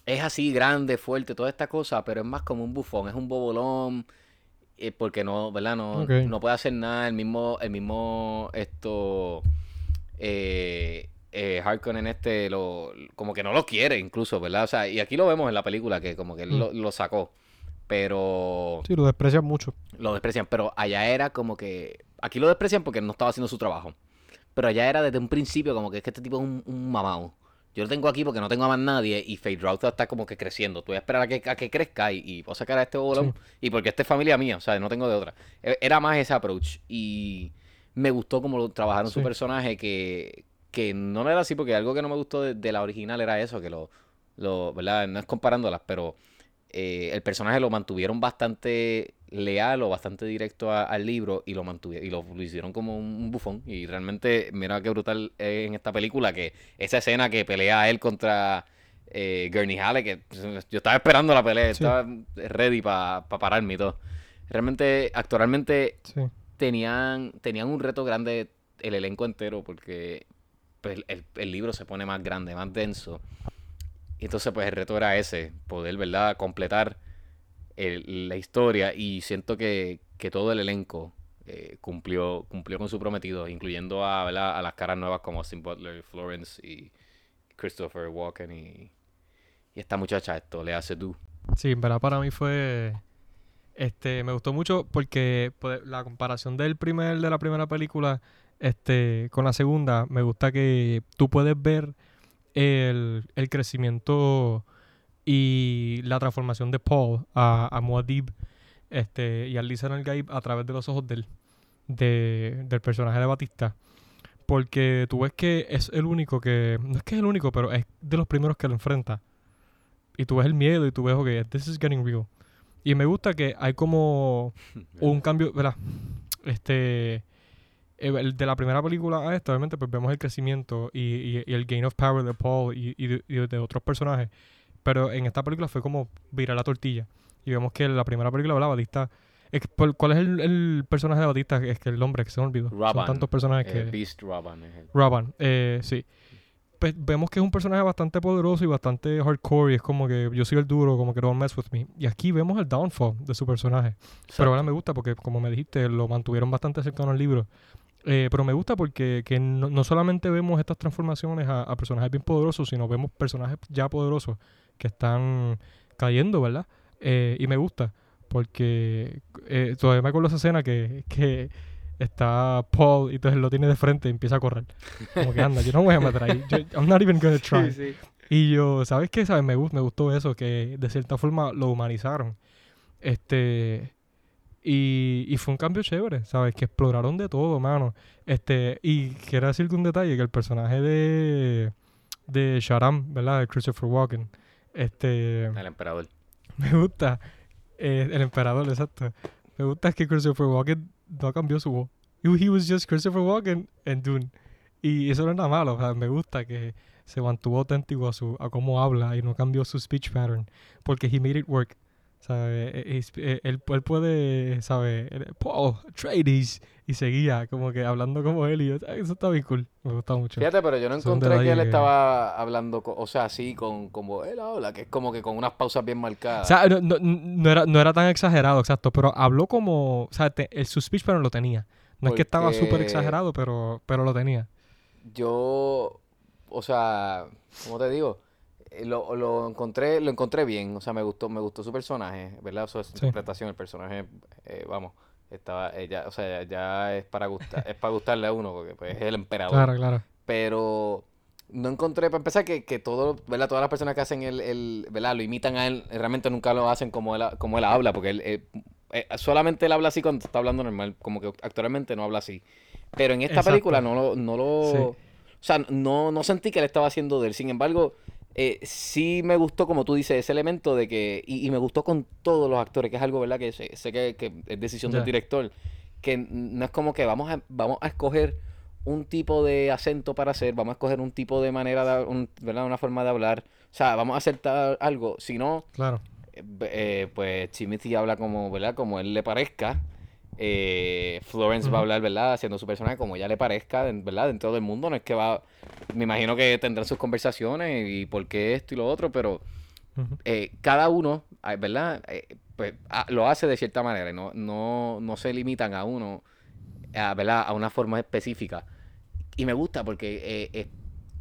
es así grande, fuerte, toda esta cosa, pero es más como un bufón, es un bobolón, eh, porque no, ¿verdad? No, no puede hacer nada, el mismo, el mismo, esto, eh, eh, Harkonnen este, lo, como que no lo quiere incluso, ¿verdad? O sea, y aquí lo vemos en la película, que como que él Mm. lo, lo sacó, pero Sí, lo desprecian mucho. lo desprecian, pero allá era como que. Aquí lo desprecian porque no estaba haciendo su trabajo. Pero allá era desde un principio como que es que este tipo es un, un mamado. Yo lo tengo aquí porque no tengo a más nadie y Fade Rauta está como que creciendo. Tú voy a esperar a que, a que crezca y, y puedo sacar a este bolón. Y porque esta es familia mía, o sea, no tengo de otra. E- Era más ese approach. Y me gustó como trabajaron su personaje, que, que no era así, porque algo que no me gustó de, de la original era eso, que lo, lo ¿verdad? No es comparándolas, pero eh, el personaje lo mantuvieron bastante leal o bastante directo a- al libro y lo mantuvieron y lo, lo hicieron como un, un bufón y realmente mira qué brutal es en esta película que esa escena que pelea él contra eh, Gurney Halle que yo estaba esperando la pelea Sí. estaba ready para pararme y todo realmente actualmente Sí. tenían, tenían un reto grande el elenco entero porque pues, el, el libro se pone más grande, más denso. Y entonces pues el reto era ese, poder, ¿verdad? Completar la historia y siento que, que todo el elenco eh, cumplió, cumplió con su prometido, incluyendo a, las caras nuevas como Austin Butler, Florence y Christopher Walken y, esta muchacha, esto, Lea Seydoux. Sí, en verdad para mí fue. Este, me gustó mucho porque pues, la comparación del primer, de la primera película, este, con la segunda, me gusta que tú puedes ver el, el crecimiento y la transformación de Paul a, a Muad'Dib este, y al Lisa el Gaib a través de los ojos del, de- del personaje de Batista. Porque tú ves que es el único que. No es que es el único, pero es de los primeros que lo enfrenta. Y tú ves el miedo y tú ves, ok, this is getting real. Y me gusta que hay como <laughs> un cambio, ¿verdad? Este. Eh, el de la primera película a esta, obviamente, pues vemos el crecimiento y, y- y el gain of power de Paul y, y de, de otros personajes. Pero en esta película fue como virar la tortilla. Y vemos que la primera película, ¿verdad? Batista. ¿Cuál es el, el personaje de Batista? Es que el nombre que se me olvidó. Son Raban, tantos personajes eh, que. Beast Raban es el- Raban, eh, sí. Pues vemos que es un personaje bastante poderoso y bastante hardcore y es como que yo soy el duro, como que don't mess with me. Y aquí vemos el downfall de su personaje. Pero ahora me gusta porque, como me dijiste, lo mantuvieron bastante cercano al libro. Eh, pero me gusta porque que no, no solamente vemos estas transformaciones a, a personajes bien poderosos, sino vemos personajes ya poderosos que están cayendo, ¿verdad? Eh, y me gusta porque eh, todavía me acuerdo esa escena que, que está Paul y entonces lo tiene de frente y empieza a correr. Como que anda, yo no voy a meter ahí. Yo- I'm not even gonna try. Sí, sí. Y yo, ¿sabes qué? ¿Sabes? Me, gust- me gustó eso, que de cierta forma lo humanizaron. Este. Y, y fue un cambio chévere, ¿sabes? Que exploraron de todo, mano. Este, y quiero decirte un detalle, que el personaje de, de Sharam, ¿verdad? De Christopher Walken, este, El emperador. me gusta, eh, el emperador, exacto. Me gusta que Christopher Walken no cambió su voz. He, he was just Christopher Walken en Dune. Y eso no es nada malo, o sea, me gusta que se mantuvo auténtico a, su, a cómo habla y no cambió su speech pattern. Porque he made it work. ¿Sabe? Eh, eh, eh, Él, él puede, ¿sabe? Él- Paul, Atreides. Y seguía como que hablando como él. Y yo, "Ay, eso está bien cool. Me gusta mucho. Fíjate, pero yo no encontré que él que- estaba hablando, o sea, así, con como él habla, que es como que con unas pausas bien O marcadas. sea, no, no- no era, no era tan exagerado, exacto, pero habló como, o sea, te- el, su speech pero lo tenía. No es que estaba súper exagerado, pero, pero lo tenía. Yo, o sea, ¿cómo te digo? Eh, Lo, lo encontré, lo encontré bien, o sea, me gustó, me gustó su personaje, ¿verdad? Su interpretación, el personaje, eh, vamos, estaba, eh, ya, o sea, ya es para gustar, es para gustarle a uno, porque pues, es el emperador. Claro, claro. pero no encontré, para empezar, que, que todo, ¿verdad? todas las personas que hacen el, el, ¿verdad? Lo imitan a él, realmente nunca lo hacen como él, como él habla, porque él, eh, eh, solamente él habla así cuando está hablando normal, como que actualmente no habla así. Pero en esta Exacto. película no lo, no lo, Sí. o sea, no, no sentí que él estaba haciendo de él. Sin embargo, eh, sí me gustó, como tú dices, ese elemento de que, y, y me gustó con todos los actores, que es algo, ¿verdad? Que sé, sé que, que es decisión del director, que no es como que vamos a, vamos a escoger un tipo de acento para hacer, vamos a escoger un tipo de manera, de, un- ¿verdad? Una forma de hablar, o sea, vamos a aceptar algo, si no, Claro. eh, eh, pues Timothy habla como, ¿verdad? Como él le parezca. Eh, Florence va a hablar, ¿verdad? Haciendo su personaje como ella le parezca, ¿verdad? Dentro del mundo. No es que va. Me imagino que tendrán sus conversaciones y por qué esto y lo otro, pero eh, cada uno, ah, ¿verdad? Eh, pues ah, lo hace de cierta manera y no, no, no se limitan a uno, a, ¿verdad? A una forma específica. Y me gusta porque es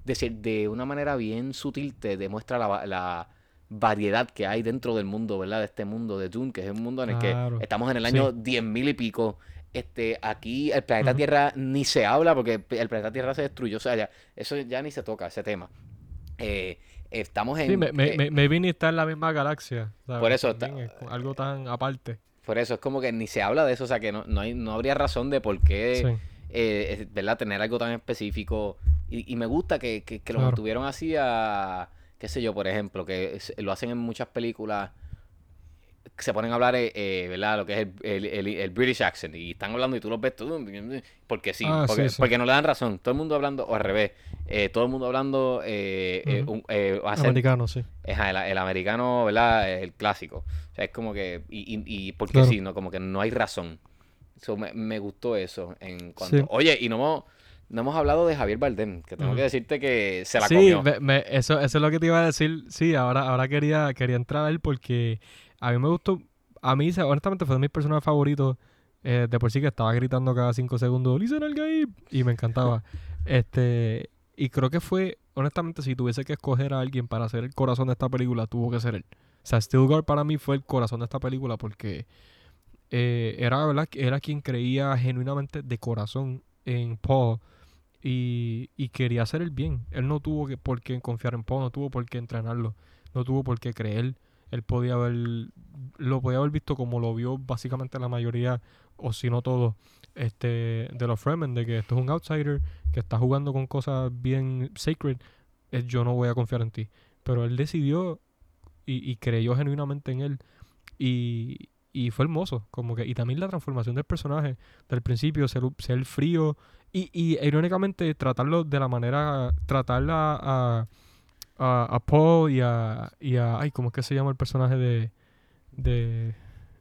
decir, de una manera bien sutil te demuestra la, la variedad que hay dentro del mundo, ¿verdad? De este mundo de Dune, que es un mundo en el Claro. que estamos en el Sí. año 10.000 y pico. Este, aquí el planeta. Tierra ni se habla porque el planeta Tierra se destruyó. O sea, ya, eso ya ni se toca, ese tema. eh, estamos en... Sí, me, eh, me- maybe ni está en la misma galaxia. ¿sabes? Por eso está- es algo tan aparte. Por eso es como que ni se habla de eso, o sea que no, no, hay, no habría razón de por qué, Sí. eh, ¿verdad? Tener algo tan específico. Y, y me gusta que, que, que lo Claro. mantuvieron así a, qué sé yo, por ejemplo, que lo hacen en muchas películas, se ponen a hablar, eh, eh, ¿verdad? Lo que es el, el, el- el British accent. Y están hablando y tú los ves tú, porque sí, Ah, porque, sí, sí. porque no le dan razón. Todo el mundo hablando, o al revés, eh, todo el mundo hablando eh, Ujú. un- Americano, sí. El, el americano, ¿verdad? El clásico. O sea, es como que. Y, y, y porque Claro. sí, ¿no? Como que no hay razón. So, me, me gustó eso. En cuanto. Sí. Oye, y no no hemos hablado de Javier Bardem, que tengo que decirte que se la sí, comió. me- me- eso, eso es lo que te iba a decir. Sí, ahora, ahora quería, quería entrar a él porque a mí me gustó. A mí, honestamente, fue de mis personajes favoritos. eh, de por sí que estaba gritando cada cinco segundos, ¡Listen al gay! Y me encantaba. <laughs> este Y creo que fue, honestamente, si tuviese que escoger a alguien para ser el corazón de esta película, tuvo que ser él. O sea, Stilgar para mí fue el corazón de esta película porque eh, era, ¿verdad? Era quien creía genuinamente de corazón en Paul y, y quería hacer el bien. Él no tuvo que, por qué confiar en Paul, no tuvo por qué entrenarlo, no tuvo por qué creer. Él podía haber, lo podía haber visto como lo vio básicamente la mayoría, o si no todos, este, de los Fremen, de que esto es un outsider, que está jugando con cosas bien sacred, eh, yo no voy a confiar en ti. Pero él decidió y, y creyó genuinamente en él. Y, y fue hermoso. Como que, y también la transformación del personaje, del principio, ser, ser frío. Y, y irónicamente, tratarlo de la manera. Tratarla a, a, a Paul y a, y a. Ay, ¿cómo es que se llama el personaje de. de.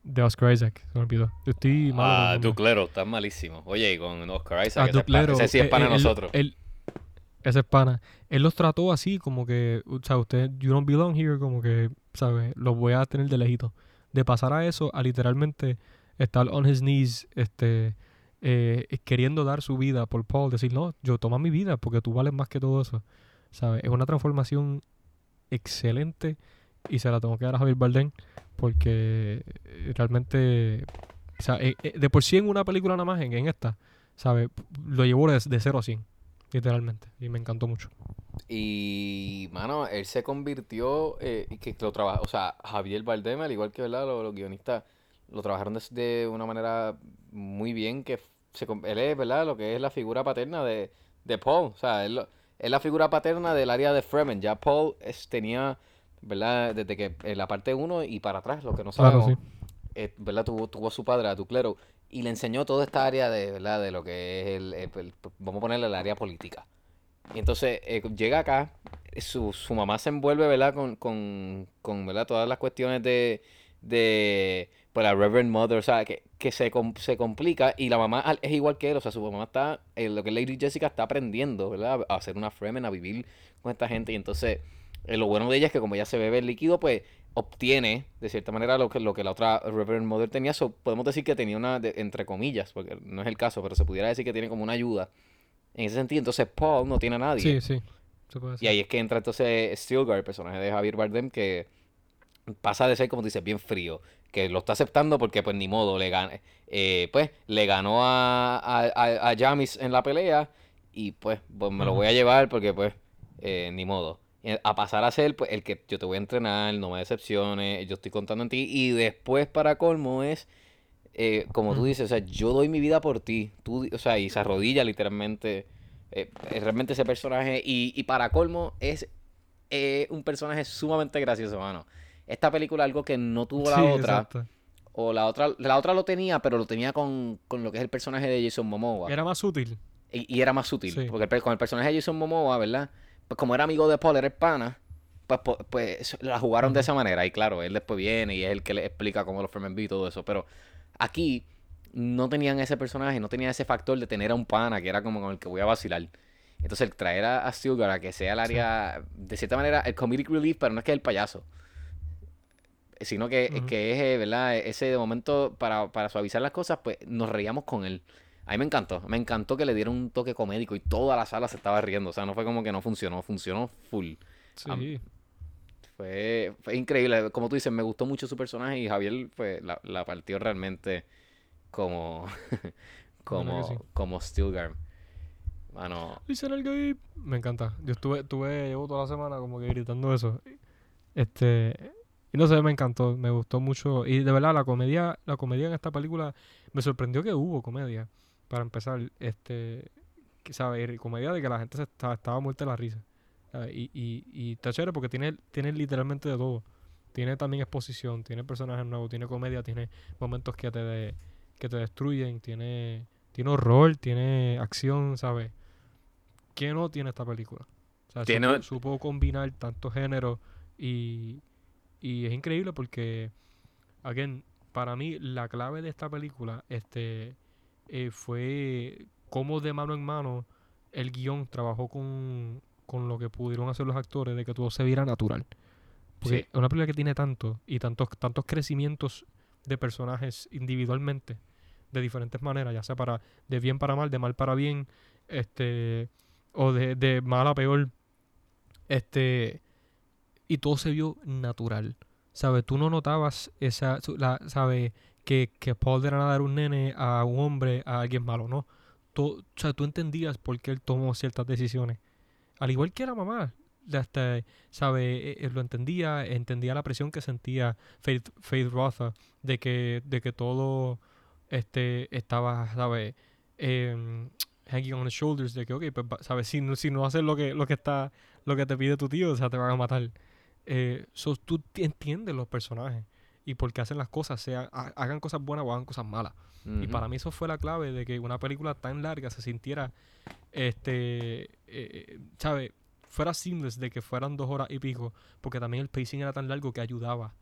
de Oscar Isaac? Se me olvidó. Yo estoy malo. con Ah, nombres. Duke Lero, está malísimo. Oye, y con Oscar Isaac, Ah, ese, es Duke pa- Lero, ese sí es eh, para eh, nosotros. él- ese es pana. Él los trató así, como que, o sea, usted, you don't belong here, como que, ¿sabes? Los voy a tener de lejito. De pasar a eso, a literalmente estar on his knees, este, eh, queriendo dar su vida por Paul, decir, no, yo toma mi vida porque tú vales más que todo eso, ¿sabes? Es una transformación excelente y se la tengo que dar a Javier Bardem porque eh, realmente, o sea, eh, eh, de por sí en una película nada más, en, en esta, ¿sabes? Lo llevó de, de 0 a 100, literalmente, y me encantó mucho. Y, mano, él se convirtió, eh, que lo trabaja, o sea, Javier Bardem, al igual que, ¿verdad? Los, los guionistas lo trabajaron de, de una manera muy bien, que se, él es, ¿verdad? Lo que es la figura paterna de, de Paul, o sea, él, es la figura paterna del área de Fremen, ya Paul es- tenía, ¿verdad? Desde que en la parte 1 y para atrás, lo que no Claro, sabemos, sí. eh, ¿verdad? Tuvo, tuvo a su padre, a Duclero, y le enseñó toda esta área de, ¿verdad? De lo que es el, el- el- vamos a ponerle el área política. Y entonces eh, llega acá, su, su mamá se envuelve, ¿verdad? Con, con, con, ¿verdad? Todas las cuestiones de, de pues, la Reverend Mother, o sea, que, que se, com- se complica y la mamá es igual que él, o sea, su mamá está, eh, lo que es Lady Jessica está aprendiendo, ¿verdad? A hacer una Fremen, a vivir con esta gente y entonces eh, lo bueno de ella es que como ella se bebe el líquido, pues obtiene de cierta manera lo que, lo que la otra Reverend Mother tenía, so, podemos decir que tenía una, de- entre comillas, porque no es el caso, pero se pudiera decir que tiene como una ayuda en ese sentido. Entonces Paul no tiene a nadie. Sí, sí. Se puede Y ahí es que entra entonces Stilgar, el personaje de Javier Bardem, que pasa de ser, como dices, bien frío. Que lo está aceptando porque, pues, ni modo, le gana, eh, pues, le ganó a, a, a, a Jamis en la pelea. Y pues, pues me lo voy a llevar porque, pues, eh, ni modo. Y A pasar a ser, pues, el que yo te voy a entrenar, no me decepciones, yo estoy contando en ti. Y después, para colmo, es, eh, como tú dices, o sea, yo doy mi vida por ti. Tú, o sea, y se arrodilla literalmente. eh, realmente ese personaje. Y, y para colmo, es eh, un personaje sumamente gracioso, mano. Esta película, algo que no tuvo la Sí, otra, exacto. o la otra, la otra lo tenía, pero lo tenía con, con lo que es el personaje de Jason Momoa. Era más útil. Y, y era más. Sí. Porque el con el personaje de Jason Momoa, ¿verdad? Pues como era amigo de Paul, era pana, pues, po- pues la jugaron de esa manera. Y claro, él después viene y es el que le explica cómo los Fremen y todo eso. Pero aquí no tenían ese personaje, no tenían ese factor de tener a un pana que era como con el que voy a vacilar. Entonces, el traer a, a Stilgar a que sea el área, de cierta manera, el comedic relief, pero no es que es el payaso. Sino que, que es, eh, ¿verdad? Ese de momento, para, para suavizar las cosas, pues nos reíamos con él. A mí me encantó, me encantó que le dieron un toque comédico y toda la sala se estaba riendo. O sea, no fue como que no funcionó, funcionó full. Sí. Fue, fue increíble. Como tú dices, me gustó mucho su personaje y Javier pues, la, la partió realmente como, <laughs> como, que sí. como Stilgar. Mano. Me encanta. Yo estuve, estuve, llevo toda la semana como que gritando eso. Este, y no sé, me encantó, me gustó mucho. Y de verdad, la comedia, la comedia en esta película, me sorprendió que hubo comedia. Para empezar, este, que, ¿sabes? Comedia de que la gente se estaba, estaba muerta de la risa. Y, y, y está chévere porque tiene, tiene literalmente de todo. Tiene también exposición, tiene personajes nuevos, tiene comedia, tiene momentos que te, de- que te destruyen, tiene, tiene horror, tiene acción, ¿sabes? ¿Qué no tiene esta película? O sea, Tiene- supo, supo combinar tantos géneros y, y es increíble porque, again, para mí la clave de esta película este, eh, fue cómo de mano en mano el guion trabajó con, con lo que pudieron hacer los actores de que todo se viera natural. Porque Sí. es una película que tiene tanto y tantos, tantos crecimientos de personajes individualmente de diferentes maneras, ya sea para de bien para mal, de mal para bien, este o de, de mal a peor. Este y todo se vio natural. ¿Sabes? Tú no notabas esa la ¿sabes? que que Paul era dar un nene a un hombre, a alguien malo, ¿no? Tú, o sea, tú entendías por qué él tomó ciertas decisiones. Al igual que la mamá, ya este, sabe, lo entendía, entendía la presión que sentía Faith, Faith Rotha de que, de que todo este estaba, sabe, em, hanging on the shoulders, de que, ok, pues, sabes, si no, si no haces lo que, lo que está, lo que te pide tu tío, o sea, te van a matar. Eh, so, tú ti- entiendes los personajes y por qué hacen las cosas, sea, ha- hagan cosas buenas o hagan cosas malas. Y ujú. para mí eso fue la clave de que una película tan larga se sintiera, este, eh, ¿sabes? Fuera seamless de que fueran dos horas y pico, porque también el pacing era tan largo que ayudaba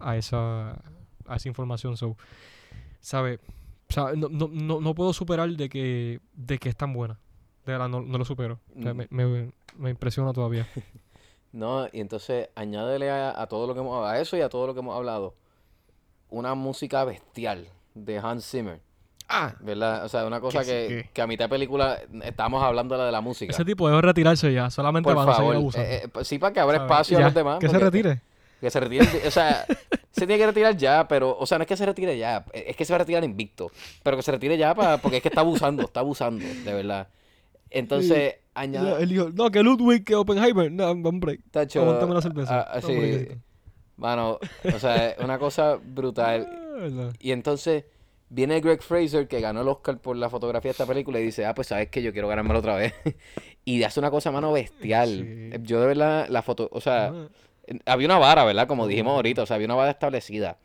a esa, a esa información. So, ¿sabes? No, no, no, no puedo superar de que, de que es tan buena. De verdad, no, no lo supero. O sea, Mm. me, me, me impresiona todavía. <laughs> No, y entonces añádele a, a todo lo que hemos a eso y a todo lo que hemos hablado una música bestial de Hans Zimmer, Ah, ¿verdad? O sea, una cosa Que sí, que, a mitad de película estábamos hablando de la de la música. ese tipo debe retirarse ya, solamente Por para no seguir favor, eh, eh, sí, para que abra espacio a Ya, los demás. Que se retire. Que se retire, o sea, <laughs> se tiene que retirar ya, pero, o sea, no es que se retire ya, es que se va a retirar invicto, pero que se retire ya para, porque es que está abusando, está abusando, de verdad. Entonces, añade, él dijo, no, que Ludwig, que Oppenheimer. No, hombre. Tacho, Aguántame la cerveza. ah, ah, No, hombre, sí, mano, o sea, una cosa brutal. <laughs> Ah. Y entonces viene Greg Fraser, que ganó el Oscar por la fotografía de esta película, y dice, ah, pues sabes que yo quiero ganármelo otra vez. <laughs> y hace una cosa, mano, bestial. Sí. Yo de verdad, la foto, o sea, Ah, había una vara, ¿verdad? Como dijimos ahorita, o sea, había una vara establecida.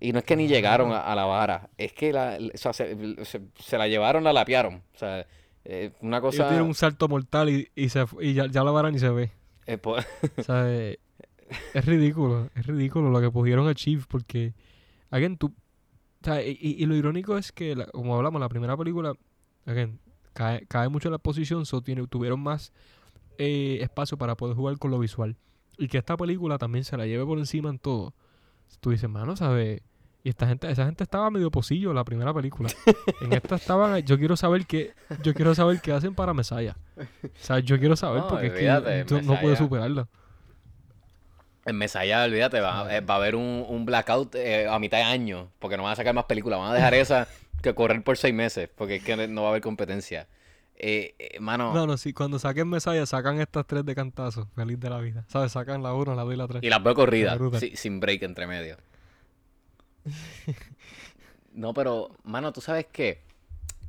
Y no es que ni llegaron a, a la vara, es que la, o sea, se, se- se la llevaron, la lapearon. O sea, eh, una cosa... tienen un salto mortal y, y, se, y ya, ya la vara ni se ve. eh, <laughs> O sea, eh, es ridículo. Es ridículo lo que pudieron achieve porque, again, tú... O sea, y, y- lo irónico es que, la- como hablamos, la primera película, again, cae, cae mucho en la exposición, so tiene, tuvieron más espacio para poder jugar con lo visual. Y que esta película también se la lleve por encima en todo. Tú dices, mano, ¿sabes? Y esta gente, esa gente estaba medio pocillo en la primera película. En <laughs> esta estaban, yo quiero saber qué, yo quiero saber qué hacen para Mesaya. O sea, yo quiero saber No, porque olvídate, es que tú no Mesaya. superarla. En Mesaya, olvídate, va, eh, va a haber un, un blackout eh, a mitad de año, porque no van a sacar más películas, van a dejar esa que correr por seis meses, porque es que no va a haber competencia. Eh, eh, mano, No, no, sí, cuando saquen Mesaya sacan estas tres de cantazo, feliz de la vida. ¿Sabes? Sacan la 1, la 2 y la 3. y las veo corridas, sí, sin break entre medio. <laughs> No, pero, mano, ¿tú sabes qué?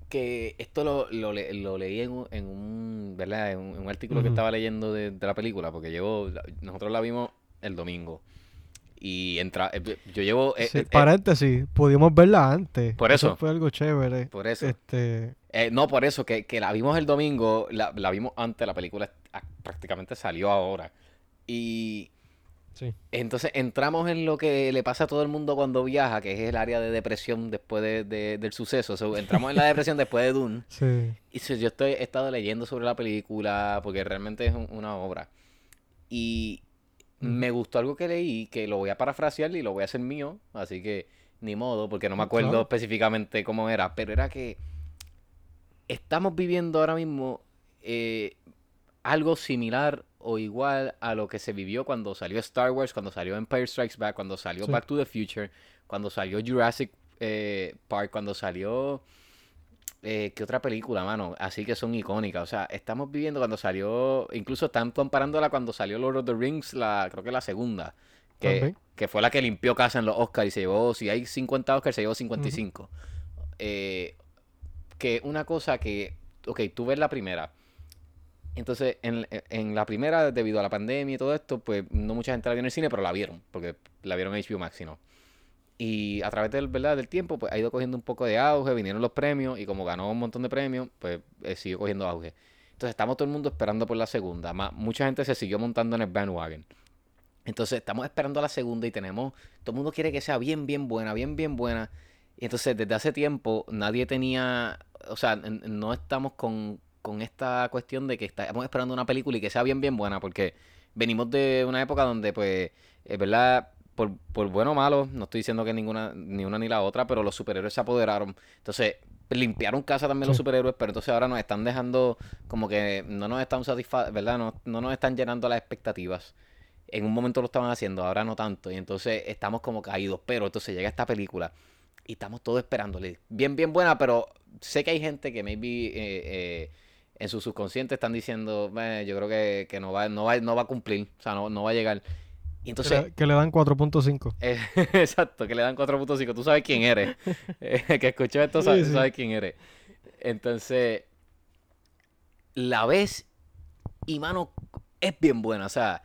Que esto lo, lo, le- lo leí en un, en un, ¿verdad? En un, en un artículo que estaba leyendo de, de la película, porque llevo, nosotros la vimos el domingo. Y entra, eh, yo llevo... eh, Sí, eh, eh, paréntesis, pudimos verla antes. Por eso. fue algo chévere. por eso. Este, Eh, no, por eso, que, que la vimos el domingo, la, la vimos antes, la película prácticamente salió ahora. Y sí. entonces entramos en lo que le pasa a todo el mundo cuando viaja, que es el área de depresión después de- de- del suceso. So, entramos en la depresión después de Dune. <laughs> Sí. Y yo estoy, he estado leyendo sobre la película, porque realmente es un- una obra. Y me gustó algo que leí, que lo voy a parafrasear y lo voy a hacer mío, así que ni modo, porque no me acuerdo Claro. específicamente cómo era, pero era que estamos viviendo ahora mismo eh, algo similar o igual a lo que se vivió cuando salió Star Wars, cuando salió Empire Strikes Back, cuando salió Sí. Back to the Future, cuando salió Jurassic eh, Park, cuando salió eh, ¿qué otra película, mano? Así que son icónicas. O sea, estamos viviendo cuando salió. Incluso están comparándola cuando salió Lord of the Rings, la, creo que la segunda. Que, que fue la que limpió casa en los Oscars y se llevó. Si hay 50 Oscars, se llevó 55. Eh, que una cosa que. Ok, tú ves la primera. Entonces, en, en la primera, debido a la pandemia y todo esto, pues no mucha gente la vio en el cine, pero la vieron, porque la vieron en HBO Max, si no. Y a través del, ¿verdad? del tiempo, pues ha ido cogiendo un poco de auge, vinieron los premios, y como ganó un montón de premios, pues eh, siguió cogiendo auge. Entonces estamos todo el mundo esperando por la segunda. Ma- mucha gente se siguió montando en el bandwagon. Entonces estamos esperando a la segunda y tenemos, todo el mundo quiere que sea bien, bien buena, bien, bien buena. Y entonces desde hace tiempo nadie tenía, o sea, no estamos con, con esta cuestión de que estamos esperando una película y que sea bien, bien buena, porque venimos de una época donde, pues, es verdad, por, por bueno o malo, no estoy diciendo que ninguna, ni una ni la otra, pero los superhéroes se apoderaron. Entonces, limpiaron casa también los superhéroes, pero entonces ahora nos están dejando como que no nos están satisfa ¿verdad? No, no nos están llenando las expectativas. En un momento lo estaban haciendo, ahora no tanto. Y entonces estamos como caídos. Pero entonces llega esta película y estamos todos esperándole. Bien, bien buena, pero sé que hay gente que maybe eh, eh, en su subconsciente están diciendo, "Eh, yo creo que, que no, va, no, va, no va a cumplir, o sea, no, no va a llegar. Y entonces, le, que le dan 4.5. eh, <laughs> exacto, que le dan 4.5. Tú sabes quién eres. <laughs> Eh, que escuchó esto sabe, Sí, sí. sabe quién eres. Entonces, la ves y, mano, es bien buena. O sea,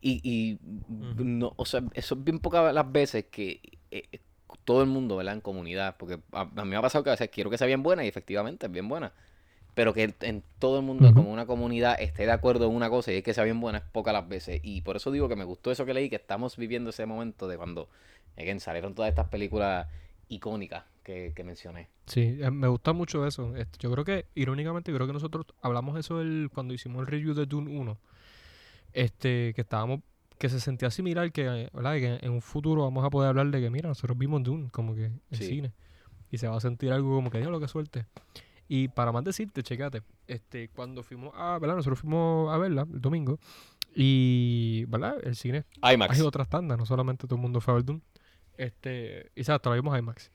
y, no, o sea, eso es bien pocas las veces que eh, eh, todo el mundo, ¿verdad? En comunidad. Porque a, a mí me ha pasado que a veces quiero que sea bien buena y efectivamente es bien buena. Pero que en todo el mundo, como una comunidad, esté de acuerdo en una cosa y es que sea bien buena, es pocas las veces. Y por eso digo que me gustó eso que leí, que estamos viviendo ese momento de cuando again, salieron todas estas películas icónicas que, que mencioné. Sí, eh, me gusta mucho eso. Yo creo que, irónicamente, creo que nosotros hablamos eso el, cuando hicimos el review de Dune 1. Este, que estábamos, que se sentía similar, que, ¿verdad? que en un futuro vamos a poder hablar de que, mira, nosotros vimos Dune, como que en Sí. cine. Y se va a sentir algo como que, Dios, lo que suerte. Y para más decirte, checate, este, cuando fuimos a, ¿verdad? Nosotros fuimos a verla el domingo. Y, ¿verdad? El cine IMAX. hay otras tandas, no solamente todo el mundo fue a ver Dune. Este, exacto, la vimos IMAX.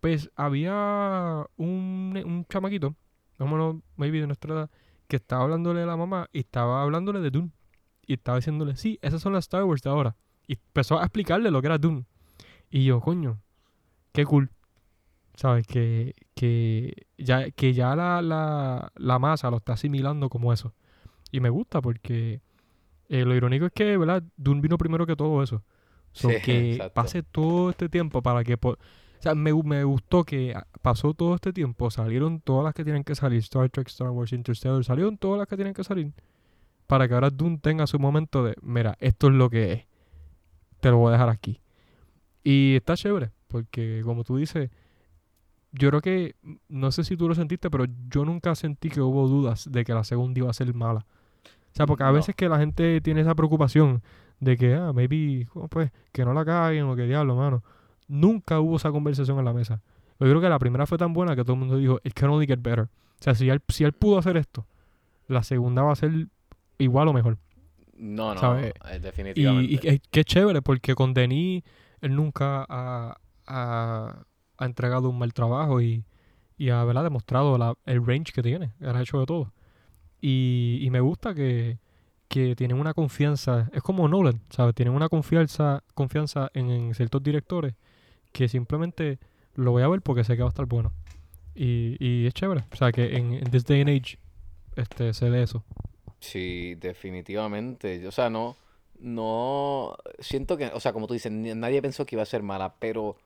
Pues había un, un chamaquito, más o menos, maybe de nuestra edad, que estaba hablándole a la mamá y estaba hablándole de Dune. Y estaba diciéndole, sí, esas son las Star Wars de ahora. Y empezó a explicarle lo que era Dune. Y yo, coño, qué cool. ¿Sabes? Que, que ya, que ya la, la, la masa lo está asimilando como eso. Y me gusta porque eh, lo irónico es que, ¿verdad? Dune vino primero que todo eso. So Sí, que exacto. pase todo este tiempo para que... po- o sea, me, me gustó que pasó todo este tiempo, salieron todas las que tienen que salir, Star Trek, Star Wars, Interstellar, salieron todas las que tienen que salir, para que ahora Dune tenga su momento de, mira, esto es lo que es, te lo voy a dejar aquí. Y está chévere, porque como tú dices, yo creo que, no sé si tú lo sentiste, pero yo nunca sentí que hubo dudas de que la segunda iba a ser mala. O sea, porque a No. veces que la gente tiene esa preocupación de que, ah, maybe, pues, que no la caguen o que diablo, mano. Nunca hubo esa conversación en la mesa. Yo creo que la primera fue tan buena que todo el mundo dijo, it can only get better. O sea, si él, si él pudo hacer esto, la segunda va a ser igual o mejor. No, no, ¿sabes? eh, Y, definitivamente. y qué, qué chévere, porque con Denis, él nunca ha, ha- ha entregado un mal trabajo y, y ha ¿verdad? demostrado la- el range que tiene. Ha hecho de todo. Y, y me gusta que, que tienen una confianza. Es como Nolan, ¿sabes? Tienen una confianza, confianza en, en ciertos directores que simplemente lo voy a ver porque sé que va a estar bueno. Y, y es chévere. O sea, que en, en this day and age este, se dé eso. Sí, definitivamente. O sea, no, no, siento que, o sea, como tú dices, nadie pensó que iba a ser mala, pero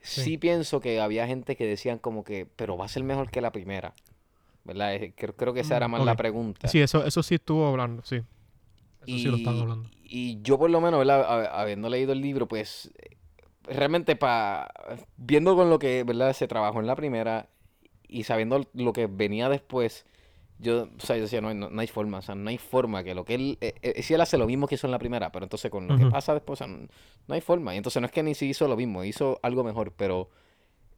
sí, Sí. pienso que había gente que decían como que, pero va a ser mejor que la primera, ¿verdad? Eh, Creo, creo que esa era más la pregunta. Sí, eso, eso sí estuvo hablando, sí. Eso sí lo están Y- hablando. Y yo por lo menos, ¿verdad? Ha- Habiendo leído el libro, pues realmente pa, viendo con lo que, ¿verdad? Se trabajó en la primera y sabiendo lo que venía después, yo, o sea, yo decía, no, hay- no, no hay forma, o sea, no hay forma que lo que él, eh, eh, si él hace lo mismo que hizo en la primera, pero entonces con lo que pasa después, o sea, no, no hay forma. Y entonces no es que ni si hizo lo mismo, hizo algo mejor, pero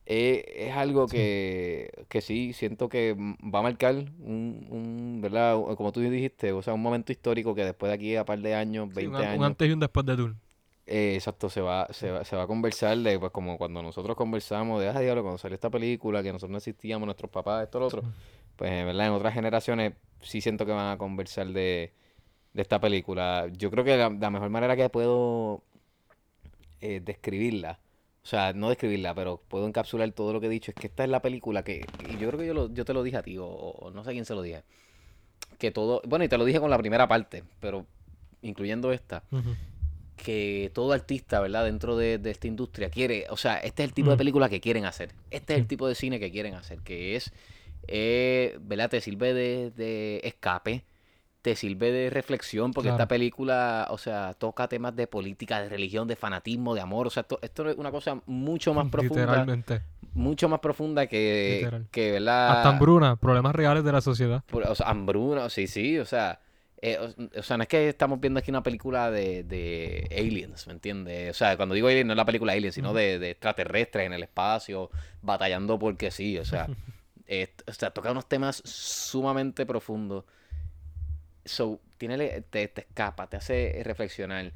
eh, es algo Sí. que, que sí, siento que va a marcar un, un, ¿verdad? Como tú dijiste, o sea, un momento histórico que después de aquí a par de años, Sí, 20 un, un años, antes y un después de Dune. eh, exacto, se va, se va, se va a conversar de, pues, como cuando nosotros conversamos de, ah, diablo, cuando salió esta película, que nosotros no existíamos, nuestros papás, esto, lo otro. Pues, en verdad, en otras generaciones sí siento que van a conversar de, de esta película. Yo creo que la, la mejor manera que puedo eh, describirla, o sea, no describirla, pero puedo encapsular todo lo que he dicho, es que esta es la película que, y yo creo que yo, lo- yo te lo dije a ti, o, o no sé quién se lo dije, que todo, bueno, y te lo dije con la primera parte, pero incluyendo esta, que todo artista, ¿verdad? Dentro de, de esta industria quiere, o sea, este es el tipo de Mm. película que quieren hacer. Este es el tipo de cine que quieren hacer, que es, eh, ¿verdad? Te sirve de, de escape, te sirve de reflexión, porque esta película, o sea, toca temas de política, de religión, de fanatismo, de amor, o sea, esto, esto es una cosa mucho más <laughs> profunda, Literalmente. mucho más profunda que, Literal. que ¿verdad? Hasta hambruna, problemas reales de la sociedad. O sea, hambruna, sí, sí, o sea, eh, o, o sea, no es que estamos viendo aquí una película de, de aliens, ¿me entiendes? O sea, cuando digo aliens no es la película Alien, sino de, de extraterrestres en el espacio, batallando porque sí, o sea, <laughs> eh, o sea, toca unos temas sumamente profundos. So, tiene, te, te escapa, te hace reflexionar.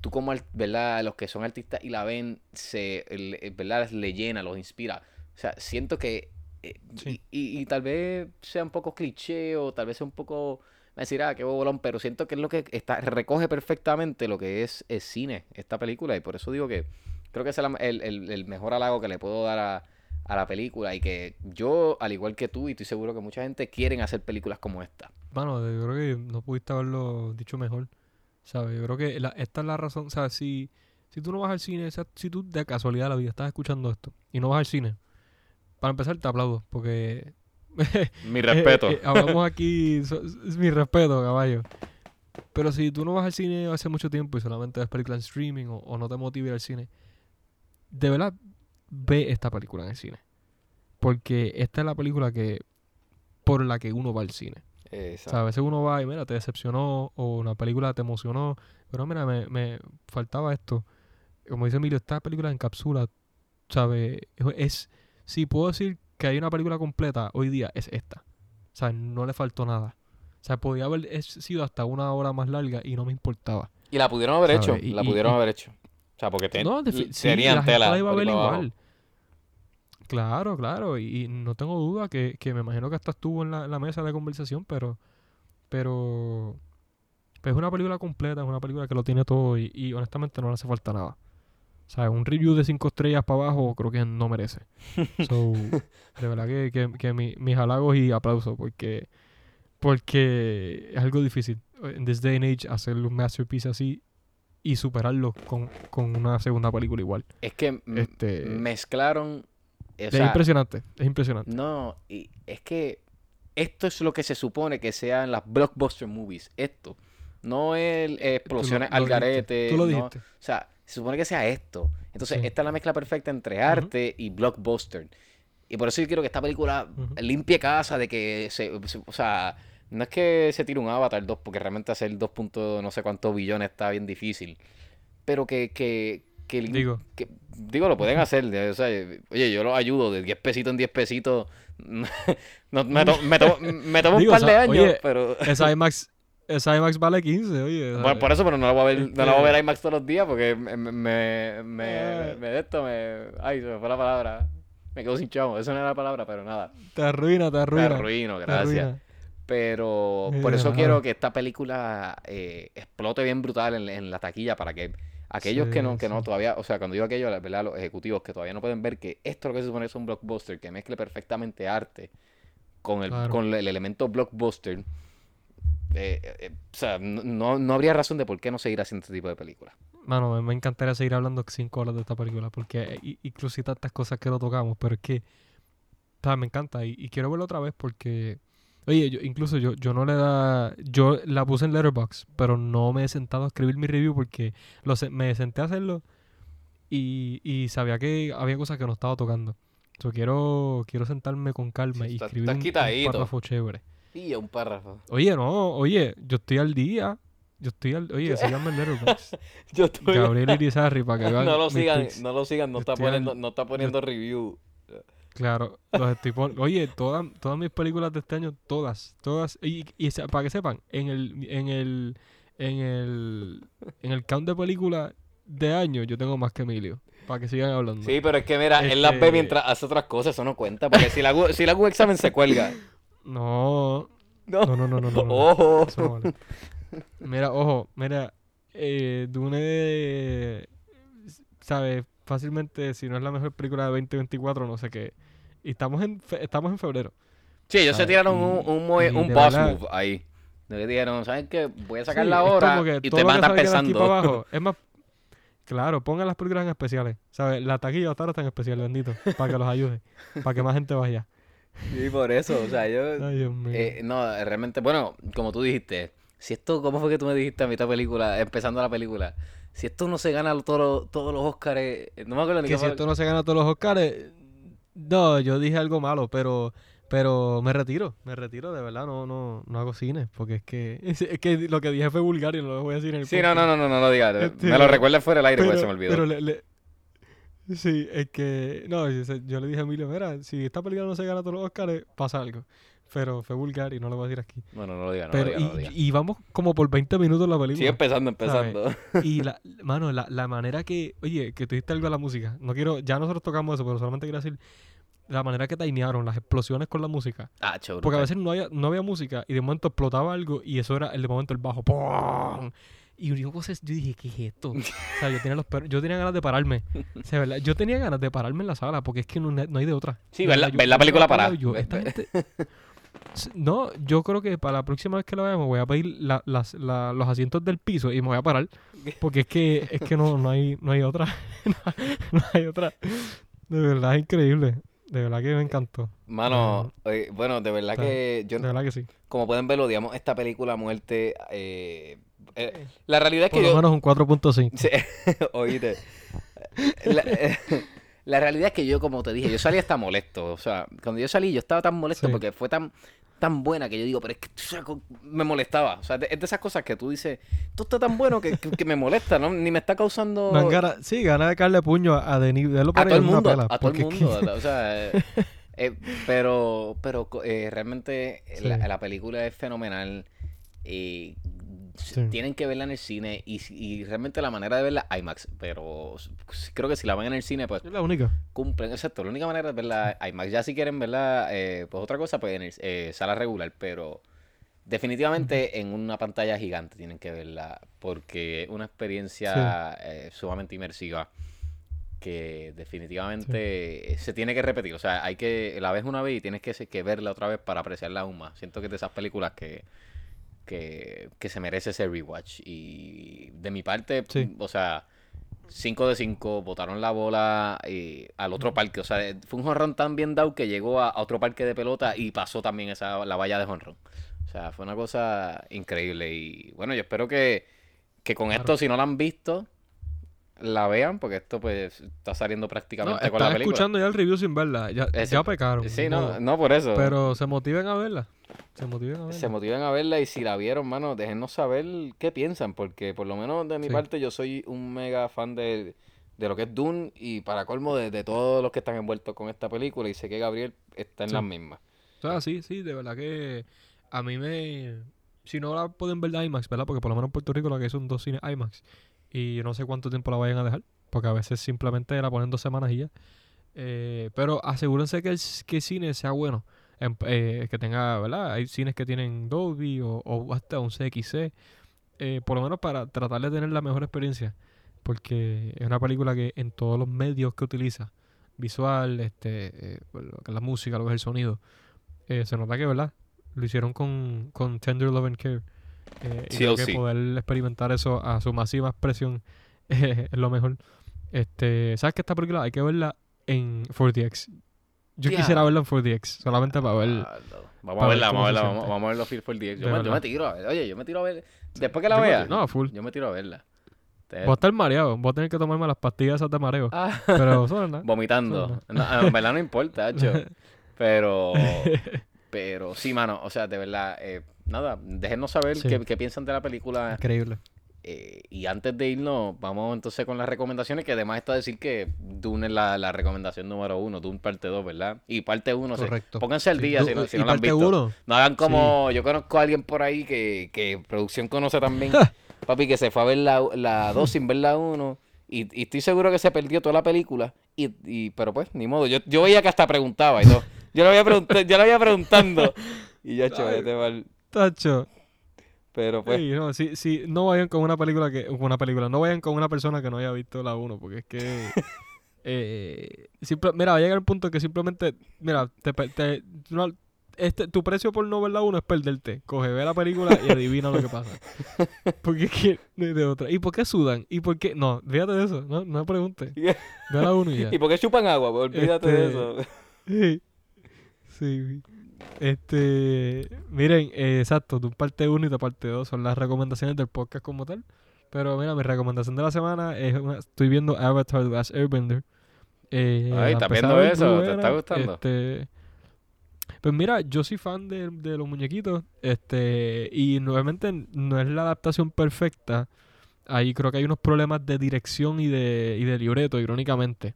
Tú como, ¿verdad? Los que son artistas y la ven, se, le- ¿verdad? Le llena, los inspira. O sea, siento que... eh, Sí. y, y- y tal vez sea un poco cliché o tal vez sea un poco... Me decir, ah, qué bobolón, pero siento que es lo que está, recoge perfectamente lo que es el cine, esta película. Y por eso digo que creo que es el- el- el mejor halago que le puedo dar a, a la película. Y que yo, al igual que tú, y estoy seguro que mucha gente quieren hacer películas como esta. Mano, yo creo que no pudiste haberlo dicho mejor. ¿Sabes? Yo creo que la- esta es la razón. ¿Sabes? Si, si tú no vas al cine, o sea, si tú de casualidad de la vida estás escuchando esto y no vas al cine, para empezar te aplaudo, porque. <laughs> Mi eh, respeto. eh, hablamos aquí, so- es mi respeto, caballo. Pero si tú no vas al cine hace mucho tiempo y solamente ves películas en streaming o, o no te motiva ir al cine, de verdad, ve esta película en el cine. Porque esta es la película que por la que uno va al cine. O Exacto. sea, a veces uno va y mira, te decepcionó o una película te emocionó, pero mira, me, me faltaba esto. Como dice Emilio, esta película encapsula, ¿sabes? Es, si puedo decir que hay una película completa hoy día, es esta. O sea, no le faltó nada. O sea, podía haber es- sido hasta una hora más larga y no me importaba. Y la pudieron haber hecho. Y- la y- pudieron y- haber hecho. O sea, porque ten- no, defi- l- sí, y tenían la gente tela. la iba a ver igual. Claro, claro, y, y no tengo duda que, que me imagino que hasta estuvo en la, en la mesa de conversación, pero, pero, pues es una película completa, es una película que lo tiene todo y, y honestamente no le hace falta nada. O sea, un review de cinco estrellas para abajo creo que no merece. <laughs> So, de verdad que, que, que mi- mis halagos y aplausos porque, porque es algo difícil en this day and age hacer un masterpiece así y superarlo con, con una segunda película igual. Es que Este- mezclaron. O es sea, impresionante, es impresionante. No, y es que esto es lo que se supone que sean las blockbuster movies. Esto. No el eh, explosiones al garete. Tú lo no. dijiste. O sea, se supone que sea esto. Entonces, Sí. esta es la mezcla perfecta entre arte y blockbuster. Y por eso yo quiero que esta película limpie casa de que se, se- O sea, no es que se tire un Avatar 2, porque realmente hacer 2. punto no sé cuántos billones está bien difícil. Pero que. que, que Digo. que- digo, lo pueden hacer. de- O sea, oye, yo los ayudo de 10 pesitos en 10 pesitos. <laughs> No, me, to- me, to- me tomo un par o de años, oye, pero. Esa IMAX, esa IMAX vale 15, oye. Bueno, por eso, pero no la voy a ver, no la voy a ver Este- IMAX todos los días porque me, me, me, me, Eh. me de esto, me, ay, se me fue la palabra. Me quedo sin chavo, eso no era la palabra, pero nada. Te arruina, te arruina. arruino, te gracias. arruina. Pero Eh, por eso quiero que esta película eh, explote bien brutal en, en la taquilla para que aquellos que no, Sí, que no todavía, o sea, cuando digo aquellos, la verdad, los ejecutivos que todavía no pueden ver que esto lo que se supone es un blockbuster, que mezcle perfectamente arte con el, Claro. con el elemento blockbuster. eh, eh, o sea, no, no- habría razón de por qué no seguir haciendo este tipo de películas. Mano, me, encantaría seguir hablando cinco horas de esta película porque i- incluso tantas cosas que no tocamos, pero es que o sea, me encanta y, y quiero verla otra vez porque, oye, yo, incluso yo, yo no le da, yo la puse en Letterboxd, pero no me he sentado a escribir mi review porque lo, me senté a hacerlo y, y sabía que había cosas que no estaba tocando. So, quiero, quiero sentarme con calma Sí, y está- escribir estás un- un, párrafo chévere. Y un párrafo. Oye, no, oye, yo estoy al día. Yo estoy al... Oye, <laughs> síganme en Letterboxd. Yo estoy... Gabriel Irizarry para que <laughs> vean no lo sigan, tweets. no lo sigan, no Yo está al- poniendo, no está poniendo review. Claro, los estoy Oye, todas, todas mis películas de este año, todas, todas, y, y para que sepan, en el, en el, en el, en el count de películas, de años, yo tengo más que Emilio. Para que sigan hablando. Sí, pero es que mira, él las ve Este- mientras hace otras cosas, eso no cuenta. Porque si le hago, si le hago un examen, se cuelga. No, No, no, no, no, no. no, no. Ojo. Eso no vale. Mira, ojo, mira, eh, Dune, ¿sabes? Fácilmente, si no es la mejor película de 2024, no sé qué. Y estamos en, fe- estamos en febrero. Sí, ellos se ¿sabes? tiraron Y- un, un, y un boss verdad- move ahí. Que dijeron, ¿saben qué? Voy a sacar Sí, la hora y todo te van a estar pensando. abajo <laughs> es más... Claro, pongan las películas en especiales. ¿Sabes? La taquilla hasta ahora está en especial, bendito. Para que los ayude. Para que más gente vaya. Sí, por eso, o sea, yo... <laughs> Ay, Dios mío. Eh, no, realmente, bueno, como tú dijiste, si esto, ¿cómo fue que tú me dijiste a mitad película, empezando la película? Si esto no se gana todos los, todos los Oscars, eh, no me acuerdo ni que si fue- esto no se gana todos los Oscars... No, yo dije algo malo, pero... Pero me retiro, me retiro, de verdad, no, no, no hago cine, porque es que, <laughs> es, que lo que dije fue vulgar y no lo voy a decir en el Sí, no, no, no, no, no lo digas. Este, me lo recuerdas fuera del aire porque se me olvidó. pero le- le- sí, es que, no, yo le dije a Emilio, mira, si esta película no se gana todos los Oscars, pasa algo. Pero fue vulgar y no lo voy a decir aquí. Bueno, no lo digas, no lo digas, no lo y, digas. y vamos como por 20 minutos la película. Sigue empezando, empezando. Y <laughs> la, mano, la, la manera que, oye, que tú dijiste algo de la música. No quiero, ya nosotros tocamos eso, pero solamente quiero decir la manera que timearon las explosiones con la música. Ah, chau, Porque a veces no había, no había música y de momento explotaba algo y eso era el de momento el bajo. ¡pum! Y yo, pues, yo dije, ¿qué es esto? <laughs> O sea, yo tenía, los per- yo tenía ganas de pararme. O sea, ¿verdad? Yo tenía ganas de pararme en la sala porque es que no, no hay de otra. Sí, ver la- película parada. yo, esta <laughs> gente- No, yo creo que para la próxima vez que la veamos voy a pedir la- las- la- los asientos del piso y me voy a parar. Porque es que, es que no, no, hay, no hay otra. <laughs> no hay otra. De verdad es increíble. De verdad que me encantó. Mano, eh, bueno, de verdad Está- que yo, De verdad que sí. como pueden ver, odiamos esta película a muerte. eh, eh, la realidad es Por que lo yo... menos un 4.5. Sí, <laughs> oíste. La, eh, la realidad es que yo, como te dije, yo salí hasta molesto. O sea, cuando yo salí, yo estaba tan molesto Sí. porque fue tan, tan buena que yo digo, pero es que o sea, me molestaba. O sea, es de esas cosas que tú dices, esto está tan bueno que, que- que me molesta, ¿no? Ni me está causando. Gana- sí, gana de caerle puño a Denis. De a todo el mundo, a todo el mundo. O sea, eh, eh, pero, pero eh, realmente Sí. la, la película es fenomenal. Y Sí. tienen que verla en el cine. Y, y realmente la manera de verla IMAX. Pero creo que si la ven en el cine, pues Es la única. cumplen. Exacto, la única manera es verla IMAX. Ya si quieren verla, eh, pues otra cosa, pues en el- eh, sala regular. Pero definitivamente en una pantalla gigante tienen que verla. Porque es una experiencia eh, sumamente inmersiva que definitivamente se tiene que repetir. O sea, hay que, la ves una vez y tienes que, que verla otra vez para apreciarla aún más. Siento que es de esas películas que, que, que se merece ese rewatch. Y de mi parte, Sí. o sea, 5 de 5, botaron la bola eh, al otro parque. O sea, fue un jonrón tan bien dado que llegó a, a otro parque de pelota y pasó también esa, la valla de jonrón. O sea, fue una cosa increíble. Y bueno, yo espero que, que con Claro. esto, si no la han visto, la vean, porque esto pues está saliendo No, prácticamente con la están película. escuchando ya el review sin verla. Ya, ya pecaron. Sí, no, no por eso. Pero se motiven a verla. Se motiven a verla. se motivan a verla y si la vieron, mano, déjennos saber qué piensan, porque por lo menos de mi Sí. parte yo soy un mega fan de, de lo que es Dune y para colmo de, de todos los que están envueltos con esta película y sé que Gabriel está en Sí. las mismas. O sea, sí, sí, de verdad que a mí me... Si no la pueden ver de IMAX, ¿verdad? Porque por lo menos en Puerto Rico la que son dos cines IMAX. Y no sé cuánto tiempo la vayan a dejar. Porque a veces simplemente la ponen dos semanas y ya. Eh, pero asegúrense que el, que el cine sea bueno. En- eh, que tenga, ¿verdad? Hay cines que tienen Dolby o, o hasta un CXC. eh, por lo menos para tratar de tener la mejor experiencia. Porque es una película que en todos los medios que utiliza, visual, este, eh, pues, la música, lo que es el sonido, eh, se nota que, ¿verdad? Lo hicieron con, con Tender Love and Care. Eh, y Sí creo que poder experimentar eso a su máxima expresión eh, <laughs> es lo mejor. Este, ¿Sabes que esta película hay que verla en 4DX? Yo quisiera verla en 4DX, solamente para ver. Ah, no. Vamos para a ver verla, vamos a verla, vamos, vamos a ver los Feel for the X. Yo, De me, yo me tiro a ver, oye, yo me tiro a ver. Después que la Yo me- vea, No, full. yo me tiro a verla. Te- Voy a estar mareado, voy a tener que tomarme las pastillas esas de mareo. Ah, Pero <laughs> nada. vomitando. No, en verdad no importa, <laughs> hecho. Pero, pero sí, mano, o sea, de verdad, eh, nada, déjenos saber Sí. qué, qué piensan de la película. Increíble. eh, y antes de irnos, vamos entonces con las recomendaciones, que además está decir que Dune es la, la recomendación número uno, Dune parte 2, ¿verdad? Y parte 1, Correcto. pónganse al día si no, si no la han parte visto. uno. No hagan como, yo conozco a alguien por ahí que, que producción conoce también, <laughs> papi, que se fue a ver la, la 2 sin ver la 1 Y, y estoy seguro que se perdió toda la película. Y, y- pero pues, ni modo. Yo, yo veía que hasta preguntaba y todo. Yo lo había preguntando, yo lo había preguntando. Y ya, chaval, este. Tacho. Pero pues, Ey, no, sí, sí, no vayan con una película que. Una película. No vayan con una persona que no haya visto la 1. Porque es que. <laughs> eh, simple- mira, va a llegar el punto que simplemente. Mira, te, te- no- este, tu precio por no ver la 1 es perderte. Coge, ve la película y adivina lo que pasa. <laughs> Porque es que no hay de otra. ¿Y por qué sudan? ¿Y por qué? No, fíjate de eso. No, no preguntes. <laughs> Ve la 1 y ya. ¿y por qué chupan agua? Pues olvídate de Este, eso. Sí. Sí. Este, miren, eh, exacto, tu parte 1 y tu parte 2 son las recomendaciones del podcast como tal. Pero mira, mi recomendación de la semana es una, estoy viendo Avatar The Last Airbender. Eh, Ay, ¿estás viendo eso? ¿Te está gustando? Este, pues mira, yo soy fan de, de los muñequitos. Este, y nuevamente no es la adaptación perfecta. Ahí creo que hay unos problemas de dirección y de, y de libreto, irónicamente.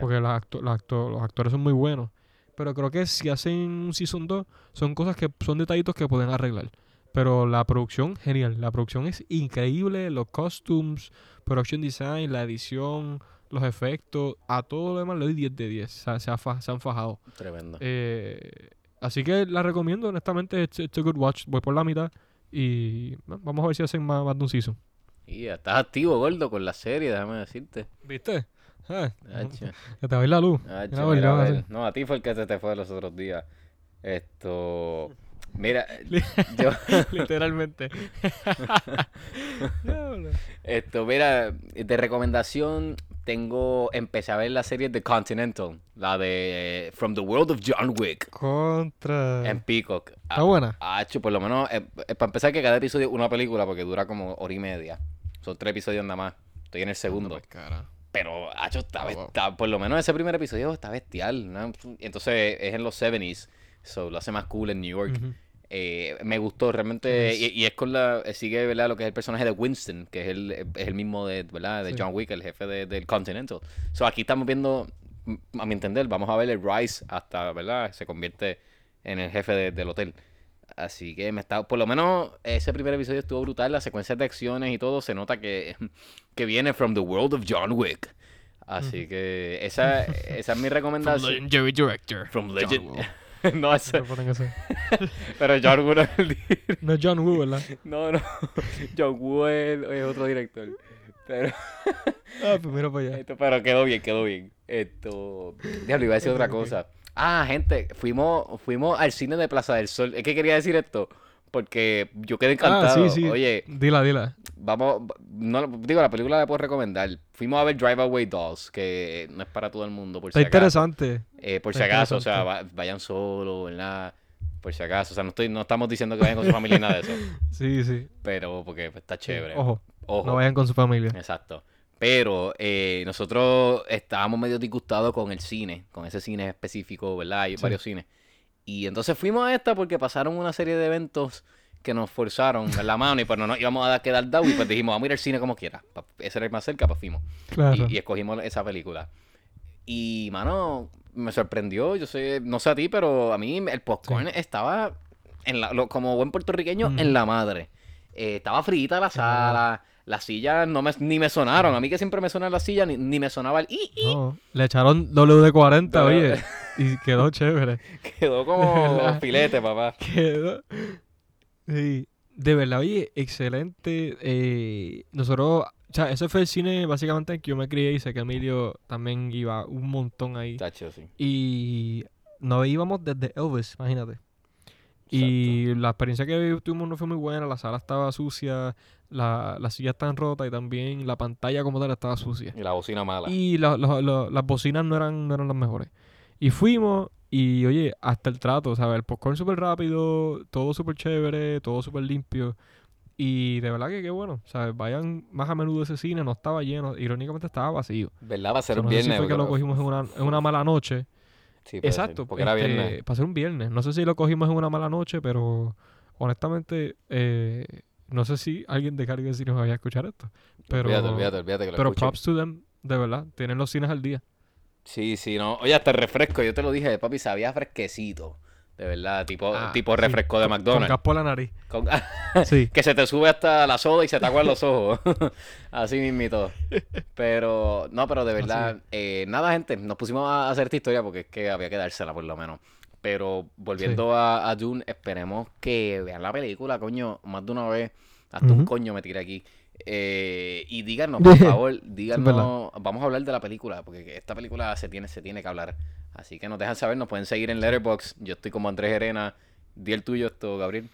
Porque los, acto- los, acto- los actores son muy buenos. Pero creo que si hacen un Season 2, son cosas que son detallitos que pueden arreglar. Pero la producción, genial. La producción es increíble. Los costumes, production design, la edición, los efectos. A todo lo demás le doy 10 de 10. O sea, se, ha se han fajado. Tremendo. Eh, así que la recomiendo, honestamente. It's, it's a good watch. Voy por la mitad. Y bueno, vamos a ver si hacen más, más de un season. Y estás activo, gordo, con la serie, déjame decirte. ¿Viste? Ah, que te va a ir la luz. hacho, Mira, a ver, mira, ¿qué vas a a ver. hacer? No, a ti fue el que se te fue los otros días. Esto. Mira, <laughs> yo. <laughs> Literalmente. <laughs> Esto, mira, de recomendación tengo, empecé a ver la serie The Continental, la de eh, From the World of John Wick Contra. en Peacock. Está buena. Ah, por lo menos, eh, eh, para empezar que cada episodio es una película porque dura como hora y media. Son tres episodios nada más. Estoy en el segundo. Pero, hacho, está, wow. está- por lo menos ese primer episodio está bestial. ¿no? Entonces es en los 70s, so lo hace más cool en New York. Eh, me gustó realmente Yes. y, y es con la eh, sigue verdad lo que es el personaje de Winston que es el, es el mismo de verdad de Sí. John Wick el jefe de- del Continental so aquí estamos viendo a mi entender vamos a ver el rise hasta verdad se convierte en el jefe de- del hotel así que me está por lo menos ese primer episodio estuvo brutal las secuencias de acciones y todo se nota que <laughs> que viene from the world of John Wick así que esa esa es mi <laughs> recomendación Legendary Director. from John legend Woo. <laughs> no así. pero John Woo no es el director. No es John Woo, ¿verdad? No, no. John Woo es, es otro director. Pero, Ah, pues mira para allá. esto, pero quedó bien, quedó bien. Esto. Diablo, iba a decir otra cosa. Ah, gente, fuimos, fuimos al cine de Plaza del Sol. Es que quería decir esto. Porque yo quedé encantado. Ah, sí, sí. Oye, Dila, dila. vamos. No, digo, la película la puedo recomendar. Fuimos a ver Drive Away Dolls, que no es para todo el mundo, por Está si acaso. interesante. Eh, por si acaso, o sea, va- vayan solos, ¿verdad? Por si acaso. O sea, no, estoy, no estamos diciendo que vayan con su familia ni nada de eso. <laughs> Sí, sí. Pero porque pues, está chévere. Ojo, Ojo. no vayan con su familia. Exacto. Pero eh, nosotros estábamos medio disgustados con el cine, con ese cine específico, ¿verdad? Hay Sí. varios cines. Y entonces fuimos a esta porque pasaron una serie de eventos que nos forzaron en la mano y pues no nos íbamos a quedar dado y pues dijimos, vamos a ir al cine como quiera. Ese era el más cerca, pues fuimos. Claro. Y, y escogimos esa película. Y, mano, me sorprendió. Yo sé, no sé a ti, pero a mí el popcorn estaba, en la, lo- como buen puertorriqueño, en la madre. Eh, estaba frita la sala. Las sillas no me, ni me sonaron. A mí que siempre me suena la silla, ni, ni me sonaba el i, i. No, le echaron WD-40, No. oye. Y quedó chévere. <laughs> Quedó como filete, papá. Quedó. Sí. De verdad, oye, excelente. Eh, nosotros, o sea, ese fue el cine básicamente en que yo me crié y sé que Emilio también iba un montón ahí. Tacho, sí. Y nos íbamos desde Elvis, imagínate. Y la experiencia que tuvimos no fue muy buena, la sala estaba sucia, la, las sillas estaban rotas y también la pantalla como tal estaba sucia. Y la bocina mala. Y la- la- la- las bocinas no eran, no eran las mejores. Y fuimos y, oye, hasta el trato, ¿sabes? El popcorn súper rápido, todo súper chévere, todo súper limpio. Y de verdad que qué bueno, ¿sabes? Vayan más a menudo a ese cine, no estaba lleno, irónicamente estaba vacío. ¿Verdad? Va a O ser sea, un no sé si fue que lo cogimos en una, en una mala noche. Sí, puede ser, Exacto, Porque era este, viernes. Para ser un viernes. No sé si lo cogimos en una mala noche, pero honestamente, eh, no sé si alguien de Carga si nos vaya a escuchar esto. Pero, olvídate, olvídate, olvídate que lo pero props to them, de verdad. Tienen los cines al día. Sí, sí, no. Oye, hasta el refresco, yo te lo dije, papi, sabía fresquecito. De verdad, tipo, Ah, tipo sí, refresco de Con McDonald's. gas por la nariz. Con- <laughs> Sí. que se te sube hasta la soda y se te aguan los ojos. <laughs> Así mismito. Pero, no, pero de verdad, eh, nada, gente, nos pusimos a hacer esta historia porque es que había que dársela por lo menos. Pero volviendo a, a Dune, esperemos que vean la película, coño, más de una vez. Hasta un coño me tiré aquí. Eh, y díganos, <laughs> por favor, díganos, vamos a hablar de la película, porque esta película se tiene, se tiene que hablar. Así que nos dejan saber, nos pueden seguir en Letterboxd. Yo estoy como Andrés Herena. Di el tuyo esto, Gabriel.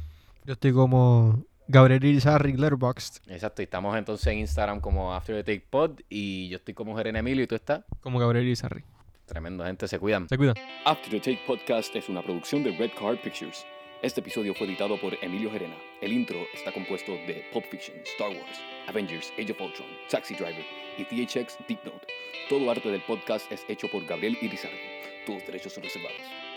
Yo estoy como Gabriel Irizarry, Letterboxd. Exacto, y estamos entonces en Instagram como After the Take Pod y yo estoy como Jeren Emilio y tú estás. Como Gabriel Irizarry. Tremendo, gente, se cuidan. Se cuidan. After the Take Podcast es una producción de Red Card Pictures. Este episodio fue editado por Emilio Gerena. El intro está compuesto de Pulp Fiction, Star Wars, Avengers, Age of Ultron, Taxi Driver y THX Deep Note. Todo arte del podcast es hecho por Gabriel Irizarry. Todos derechos reservados.